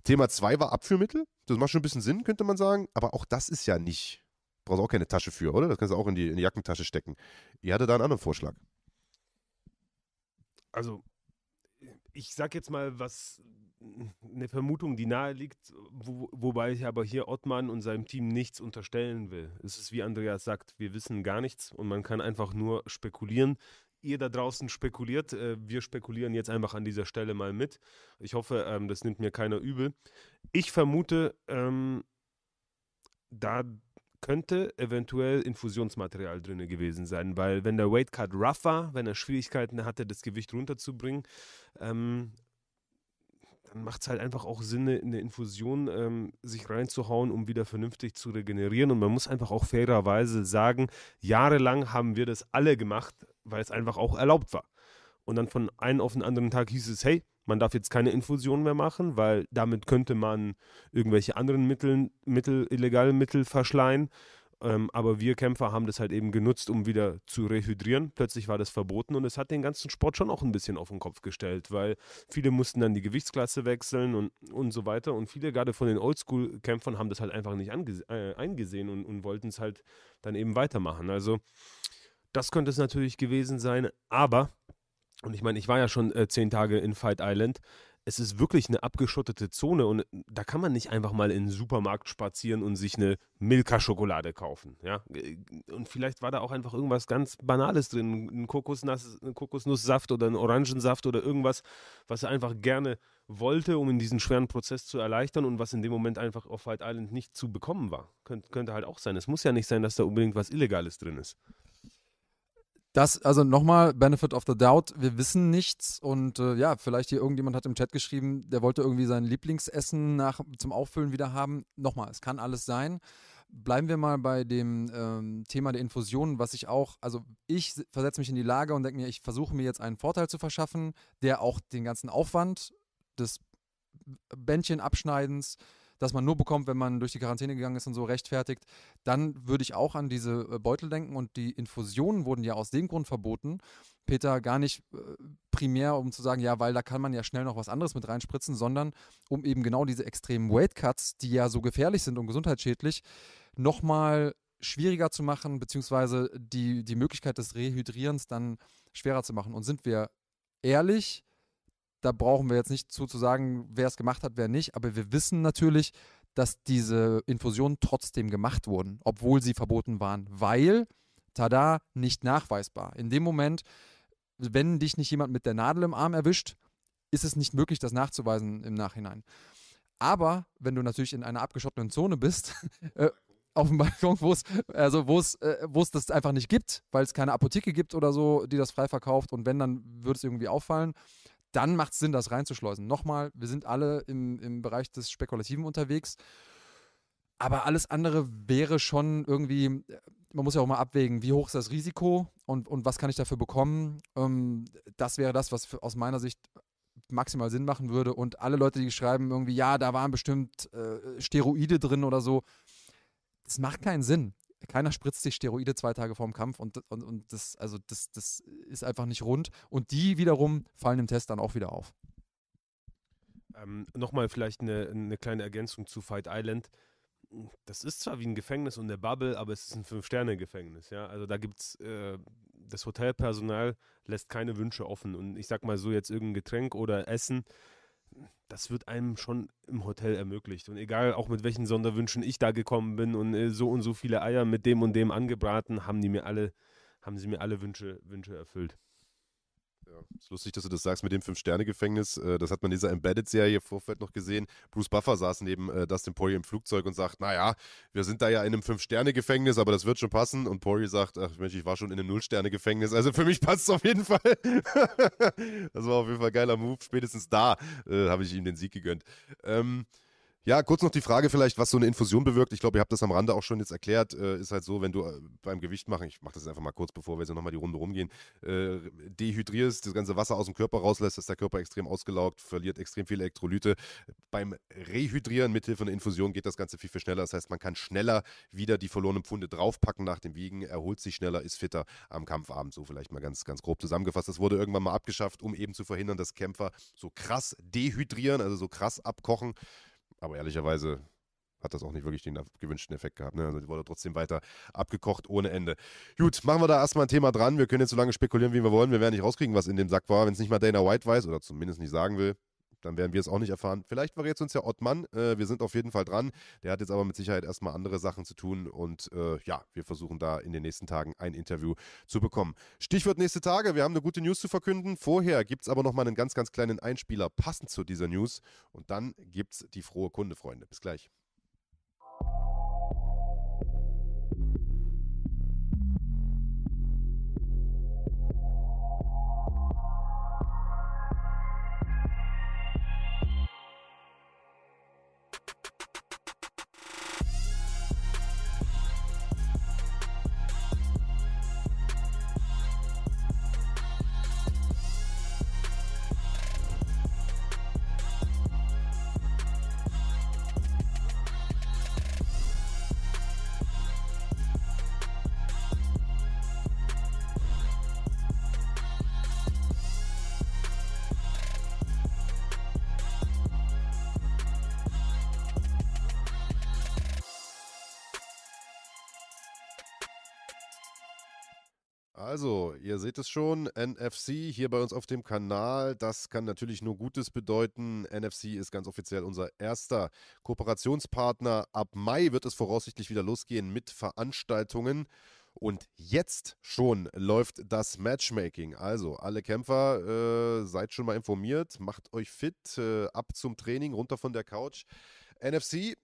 C: Thema 2 war Abführmittel. Das macht schon ein bisschen Sinn, könnte man sagen. Aber auch das ist ja nicht. Brauchst auch keine Tasche für, oder? Das kannst du auch in die, in die Jackentasche stecken. Ihr hattet da einen anderen Vorschlag.
B: Also, ich sag jetzt mal, was eine Vermutung, die nahe liegt, wo, wobei ich aber hier Ottmann und seinem Team nichts unterstellen will. Es ist wie Andreas sagt, wir wissen gar nichts und man kann einfach nur spekulieren. Ihr da draußen spekuliert, äh, wir spekulieren jetzt einfach an dieser Stelle mal mit. Ich hoffe, ähm, das nimmt mir keiner übel. Ich vermute, ähm, da könnte eventuell Infusionsmaterial drin gewesen sein, weil wenn der Weightcut rough war, wenn er Schwierigkeiten hatte, das Gewicht runterzubringen, ähm, dann macht es halt einfach auch Sinn, in eine Infusion ähm, sich reinzuhauen, um wieder vernünftig zu regenerieren. Und man muss einfach auch fairerweise sagen, jahrelang haben wir das alle gemacht, weil es einfach auch erlaubt war. Und dann von einem auf den anderen Tag hieß es, hey, man darf jetzt keine Infusion mehr machen, weil damit könnte man irgendwelche anderen Mittel, Mittel illegale Mittel verschleiern. Ähm, aber wir Kämpfer haben das halt eben genutzt, um wieder zu rehydrieren. Plötzlich war das verboten und es hat den ganzen Sport schon auch ein bisschen auf den Kopf gestellt, weil viele mussten dann die Gewichtsklasse wechseln und, und so weiter. Und viele, gerade von den Oldschool-Kämpfern, haben das halt einfach nicht äh, eingesehen und, und wollten es halt dann eben weitermachen. Also, das könnte es natürlich gewesen sein, aber und ich meine, ich war ja schon äh, zehn Tage in Fight Island. Es ist wirklich eine abgeschottete Zone und da kann man nicht einfach mal in den Supermarkt spazieren und sich eine Milka-Schokolade kaufen. Ja? Und vielleicht war da auch einfach irgendwas ganz Banales drin, ein, Kokosnuss, ein Kokosnusssaft oder ein Orangensaft oder irgendwas, was er einfach gerne wollte, um in diesen schweren Prozess zu erleichtern und was in dem Moment einfach auf Fight Island nicht zu bekommen war. Könnt, könnte halt auch sein. Es muss ja nicht sein, dass da unbedingt was Illegales drin ist.
D: Das, also nochmal, Benefit of the Doubt, wir wissen nichts und äh, ja, vielleicht hier irgendjemand hat im Chat geschrieben, der wollte irgendwie sein Lieblingsessen nach, zum Auffüllen wieder haben. Nochmal, es kann alles sein. Bleiben wir mal bei dem ähm, Thema der Infusion, was ich auch, also ich versetze mich in die Lage und denke mir, ich versuche mir jetzt einen Vorteil zu verschaffen, der auch den ganzen Aufwand des Bändchen abschneidens, das man nur bekommt, wenn man durch die Quarantäne gegangen ist und so rechtfertigt, dann würde ich auch an diese äh, Beutel denken und die Infusionen wurden ja aus dem Grund verboten. Peter, gar nicht äh, primär, um zu sagen, ja, weil da kann man ja schnell noch was anderes mit reinspritzen, sondern um eben genau diese extremen Weight Cuts, die ja so gefährlich sind und gesundheitsschädlich, nochmal schwieriger zu machen, beziehungsweise die, die Möglichkeit des Rehydrierens dann schwerer zu machen. Und sind wir ehrlich, da brauchen wir jetzt nicht zu, zu sagen, wer es gemacht hat, wer nicht. Aber wir wissen natürlich, dass diese Infusionen trotzdem gemacht wurden, obwohl sie verboten waren, weil, tada, nicht nachweisbar. In dem Moment, wenn dich nicht jemand mit der Nadel im Arm erwischt, ist es nicht möglich, das nachzuweisen im Nachhinein. Aber wenn du natürlich in einer abgeschotteten Zone bist, äh, auf dem Balkon, wo es also äh, wo es das einfach nicht gibt, weil es keine Apotheke gibt oder so, die das frei verkauft und wenn dann würde es irgendwie auffallen dann macht es Sinn, das reinzuschleusen. Nochmal, wir sind alle im, im Bereich des Spekulativen unterwegs. Aber alles andere wäre schon irgendwie, man muss ja auch mal abwägen, wie hoch ist das Risiko und, und was kann ich dafür bekommen. Ähm, das wäre das, was für, aus meiner Sicht maximal Sinn machen würde. Und alle Leute, die schreiben irgendwie, ja, da waren bestimmt äh, Steroide drin oder so, das macht keinen Sinn keiner spritzt sich Steroide zwei Tage vorm Kampf und, und, und das, also das, das ist einfach nicht rund. Und die wiederum fallen im Test dann auch wieder auf.
B: Ähm, Nochmal vielleicht eine, eine kleine Ergänzung zu Fight Island. Das ist zwar wie ein Gefängnis und eine Bubble, aber es ist ein Fünf-Sterne-Gefängnis. Ja? Also da gibt es, äh, das Hotelpersonal lässt keine Wünsche offen. Und ich sag mal so, jetzt irgendein Getränk oder Essen, das wird einem schon im Hotel ermöglicht. Und egal auch mit welchen Sonderwünschen ich da gekommen bin und äh, so und so viele Eier mit dem und dem angebraten, haben die mir alle, haben sie mir alle Wünsche, Wünsche erfüllt.
C: Ja, ist lustig, dass du das sagst mit dem Fünf-Sterne-Gefängnis. Äh, das hat man in dieser Embedded-Serie Vorfeld noch gesehen. Bruce Buffer saß neben äh, Dustin Poirier im Flugzeug und sagt, naja, wir sind da ja in einem Fünf-Sterne-Gefängnis, aber das wird schon passen. Und Poirier sagt, ach Mensch, ich war schon in einem Null-Sterne-Gefängnis. Also für mich passt es auf jeden Fall. das war auf jeden Fall ein geiler Move. Spätestens da äh, habe ich ihm den Sieg gegönnt. Ähm, Ja, kurz noch die Frage vielleicht, was so eine Infusion bewirkt. Ich glaube, ihr habt das am Rande auch schon jetzt erklärt. Äh, ist halt so, wenn du äh, beim Gewicht machen, ich mache das einfach mal kurz, bevor wir jetzt nochmal die Runde rumgehen, äh, dehydrierst, das ganze Wasser aus dem Körper rauslässt, ist der Körper extrem ausgelaugt, verliert extrem viele Elektrolyte. Beim Rehydrieren mithilfe einer Infusion geht das Ganze viel, viel schneller. Das heißt, man kann schneller wieder die verlorenen Pfunde draufpacken nach dem Wiegen, erholt sich schneller, ist fitter am Kampfabend. So vielleicht mal ganz, ganz grob zusammengefasst. Das wurde irgendwann mal abgeschafft, um eben zu verhindern, dass Kämpfer so krass dehydrieren, also so krass abkochen. Aber ehrlicherweise hat das auch nicht wirklich den gewünschten Effekt gehabt. Ne? Also die wurde trotzdem weiter abgekocht ohne Ende. Gut, machen wir da erstmal ein Thema dran. Wir können jetzt so lange spekulieren, wie wir wollen. Wir werden nicht rauskriegen, was in dem Sack war. Wenn es nicht mal Dana White weiß oder zumindest nicht sagen will, dann werden wir es auch nicht erfahren. Vielleicht verrät uns ja Ottmann. Äh, wir sind auf jeden Fall dran. Der hat jetzt aber mit Sicherheit erstmal andere Sachen zu tun. Und äh, ja, wir versuchen da in den nächsten Tagen ein Interview zu bekommen. Stichwort nächste Tage. Wir haben eine gute News zu verkünden. Vorher gibt es aber nochmal einen ganz, ganz kleinen Einspieler passend zu dieser News. Und dann gibt es die frohe Kunde, Freunde. Bis gleich. Ihr seht es schon, NFC hier bei uns auf dem Kanal, das kann natürlich nur Gutes bedeuten. NFC ist ganz offiziell unser erster Kooperationspartner. Ab Mai wird es voraussichtlich wieder losgehen mit Veranstaltungen. Und jetzt schon läuft das Matchmaking. Also, alle Kämpfer, äh, seid schon mal informiert, macht euch fit, äh, ab zum Training, runter von der Couch. NFC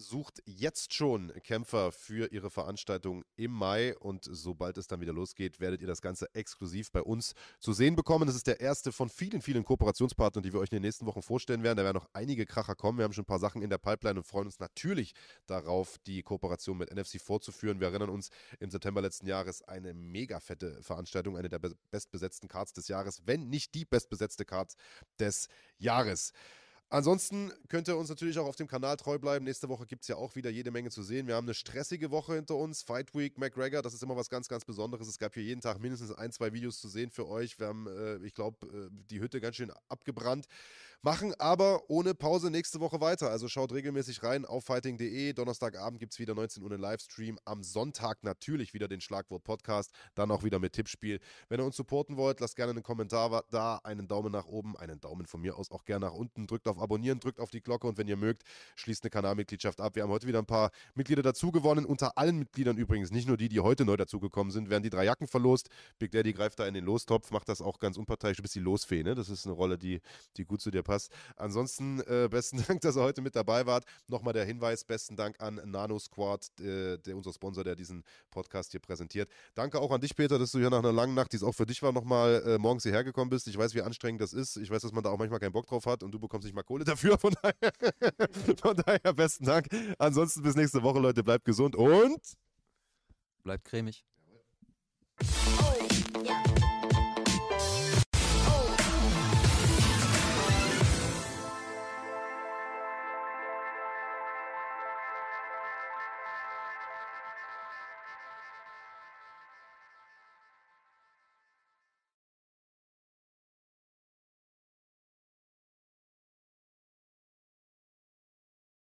C: sucht jetzt schon Kämpfer für ihre Veranstaltung im Mai und sobald es dann wieder losgeht, werdet ihr das Ganze exklusiv bei uns zu sehen bekommen. Das ist der erste von vielen, vielen Kooperationspartnern, die wir euch in den nächsten Wochen vorstellen werden. Da werden noch einige Kracher kommen. Wir haben schon ein paar Sachen in der Pipeline und freuen uns natürlich darauf, die Kooperation mit NFC fortzuführen. Wir erinnern uns im September letzten Jahres eine mega fette Veranstaltung, eine der bestbesetzten Cards des Jahres, wenn nicht die bestbesetzte Card des Jahres. Ansonsten könnt ihr uns natürlich auch auf dem Kanal treu bleiben. Nächste Woche gibt es ja auch wieder jede Menge zu sehen. Wir haben eine stressige Woche hinter uns. Fight Week, McGregor, das ist immer was ganz, ganz Besonderes. Es gab hier jeden Tag mindestens ein, zwei Videos zu sehen für euch. Wir haben, äh, ich glaube, äh, die Hütte ganz schön abgebrannt machen aber ohne Pause nächste Woche weiter. Also schaut regelmäßig rein auf fighting.de. Donnerstagabend gibt es wieder 19 Uhr einen Livestream. Am Sonntag natürlich wieder den Schlagwort-Podcast. Dann auch wieder mit Tippspiel. Wenn ihr uns supporten wollt, lasst gerne einen Kommentar da, einen Daumen nach oben, einen Daumen von mir aus auch gerne nach unten. Drückt auf Abonnieren, drückt auf die Glocke und wenn ihr mögt, schließt eine Kanalmitgliedschaft ab. Wir haben heute wieder ein paar Mitglieder dazu gewonnen. Unter allen Mitgliedern übrigens, nicht nur die, die heute neu dazugekommen sind, werden die drei Jacken verlost. Big Daddy greift da in den Lostopf, macht das auch ganz unparteiisch. Du bist die Losfee, ne? Das ist eine Rolle, die, die gut zu dir passt passt. Ansonsten äh, besten Dank, dass ihr heute mit dabei wart. Nochmal der Hinweis, besten Dank an Nano Squad, äh, der unser Sponsor, der diesen Podcast hier präsentiert. Danke auch an dich, Peter, dass du hier nach einer langen Nacht, die es auch für dich war, nochmal äh, morgens hierher gekommen bist. Ich weiß, wie anstrengend das ist. Ich weiß, dass man da auch manchmal keinen Bock drauf hat und du bekommst nicht mal Kohle dafür. Von daher, von daher besten Dank. Ansonsten bis nächste Woche, Leute. Bleibt gesund und
D: bleibt cremig.
E: Oh.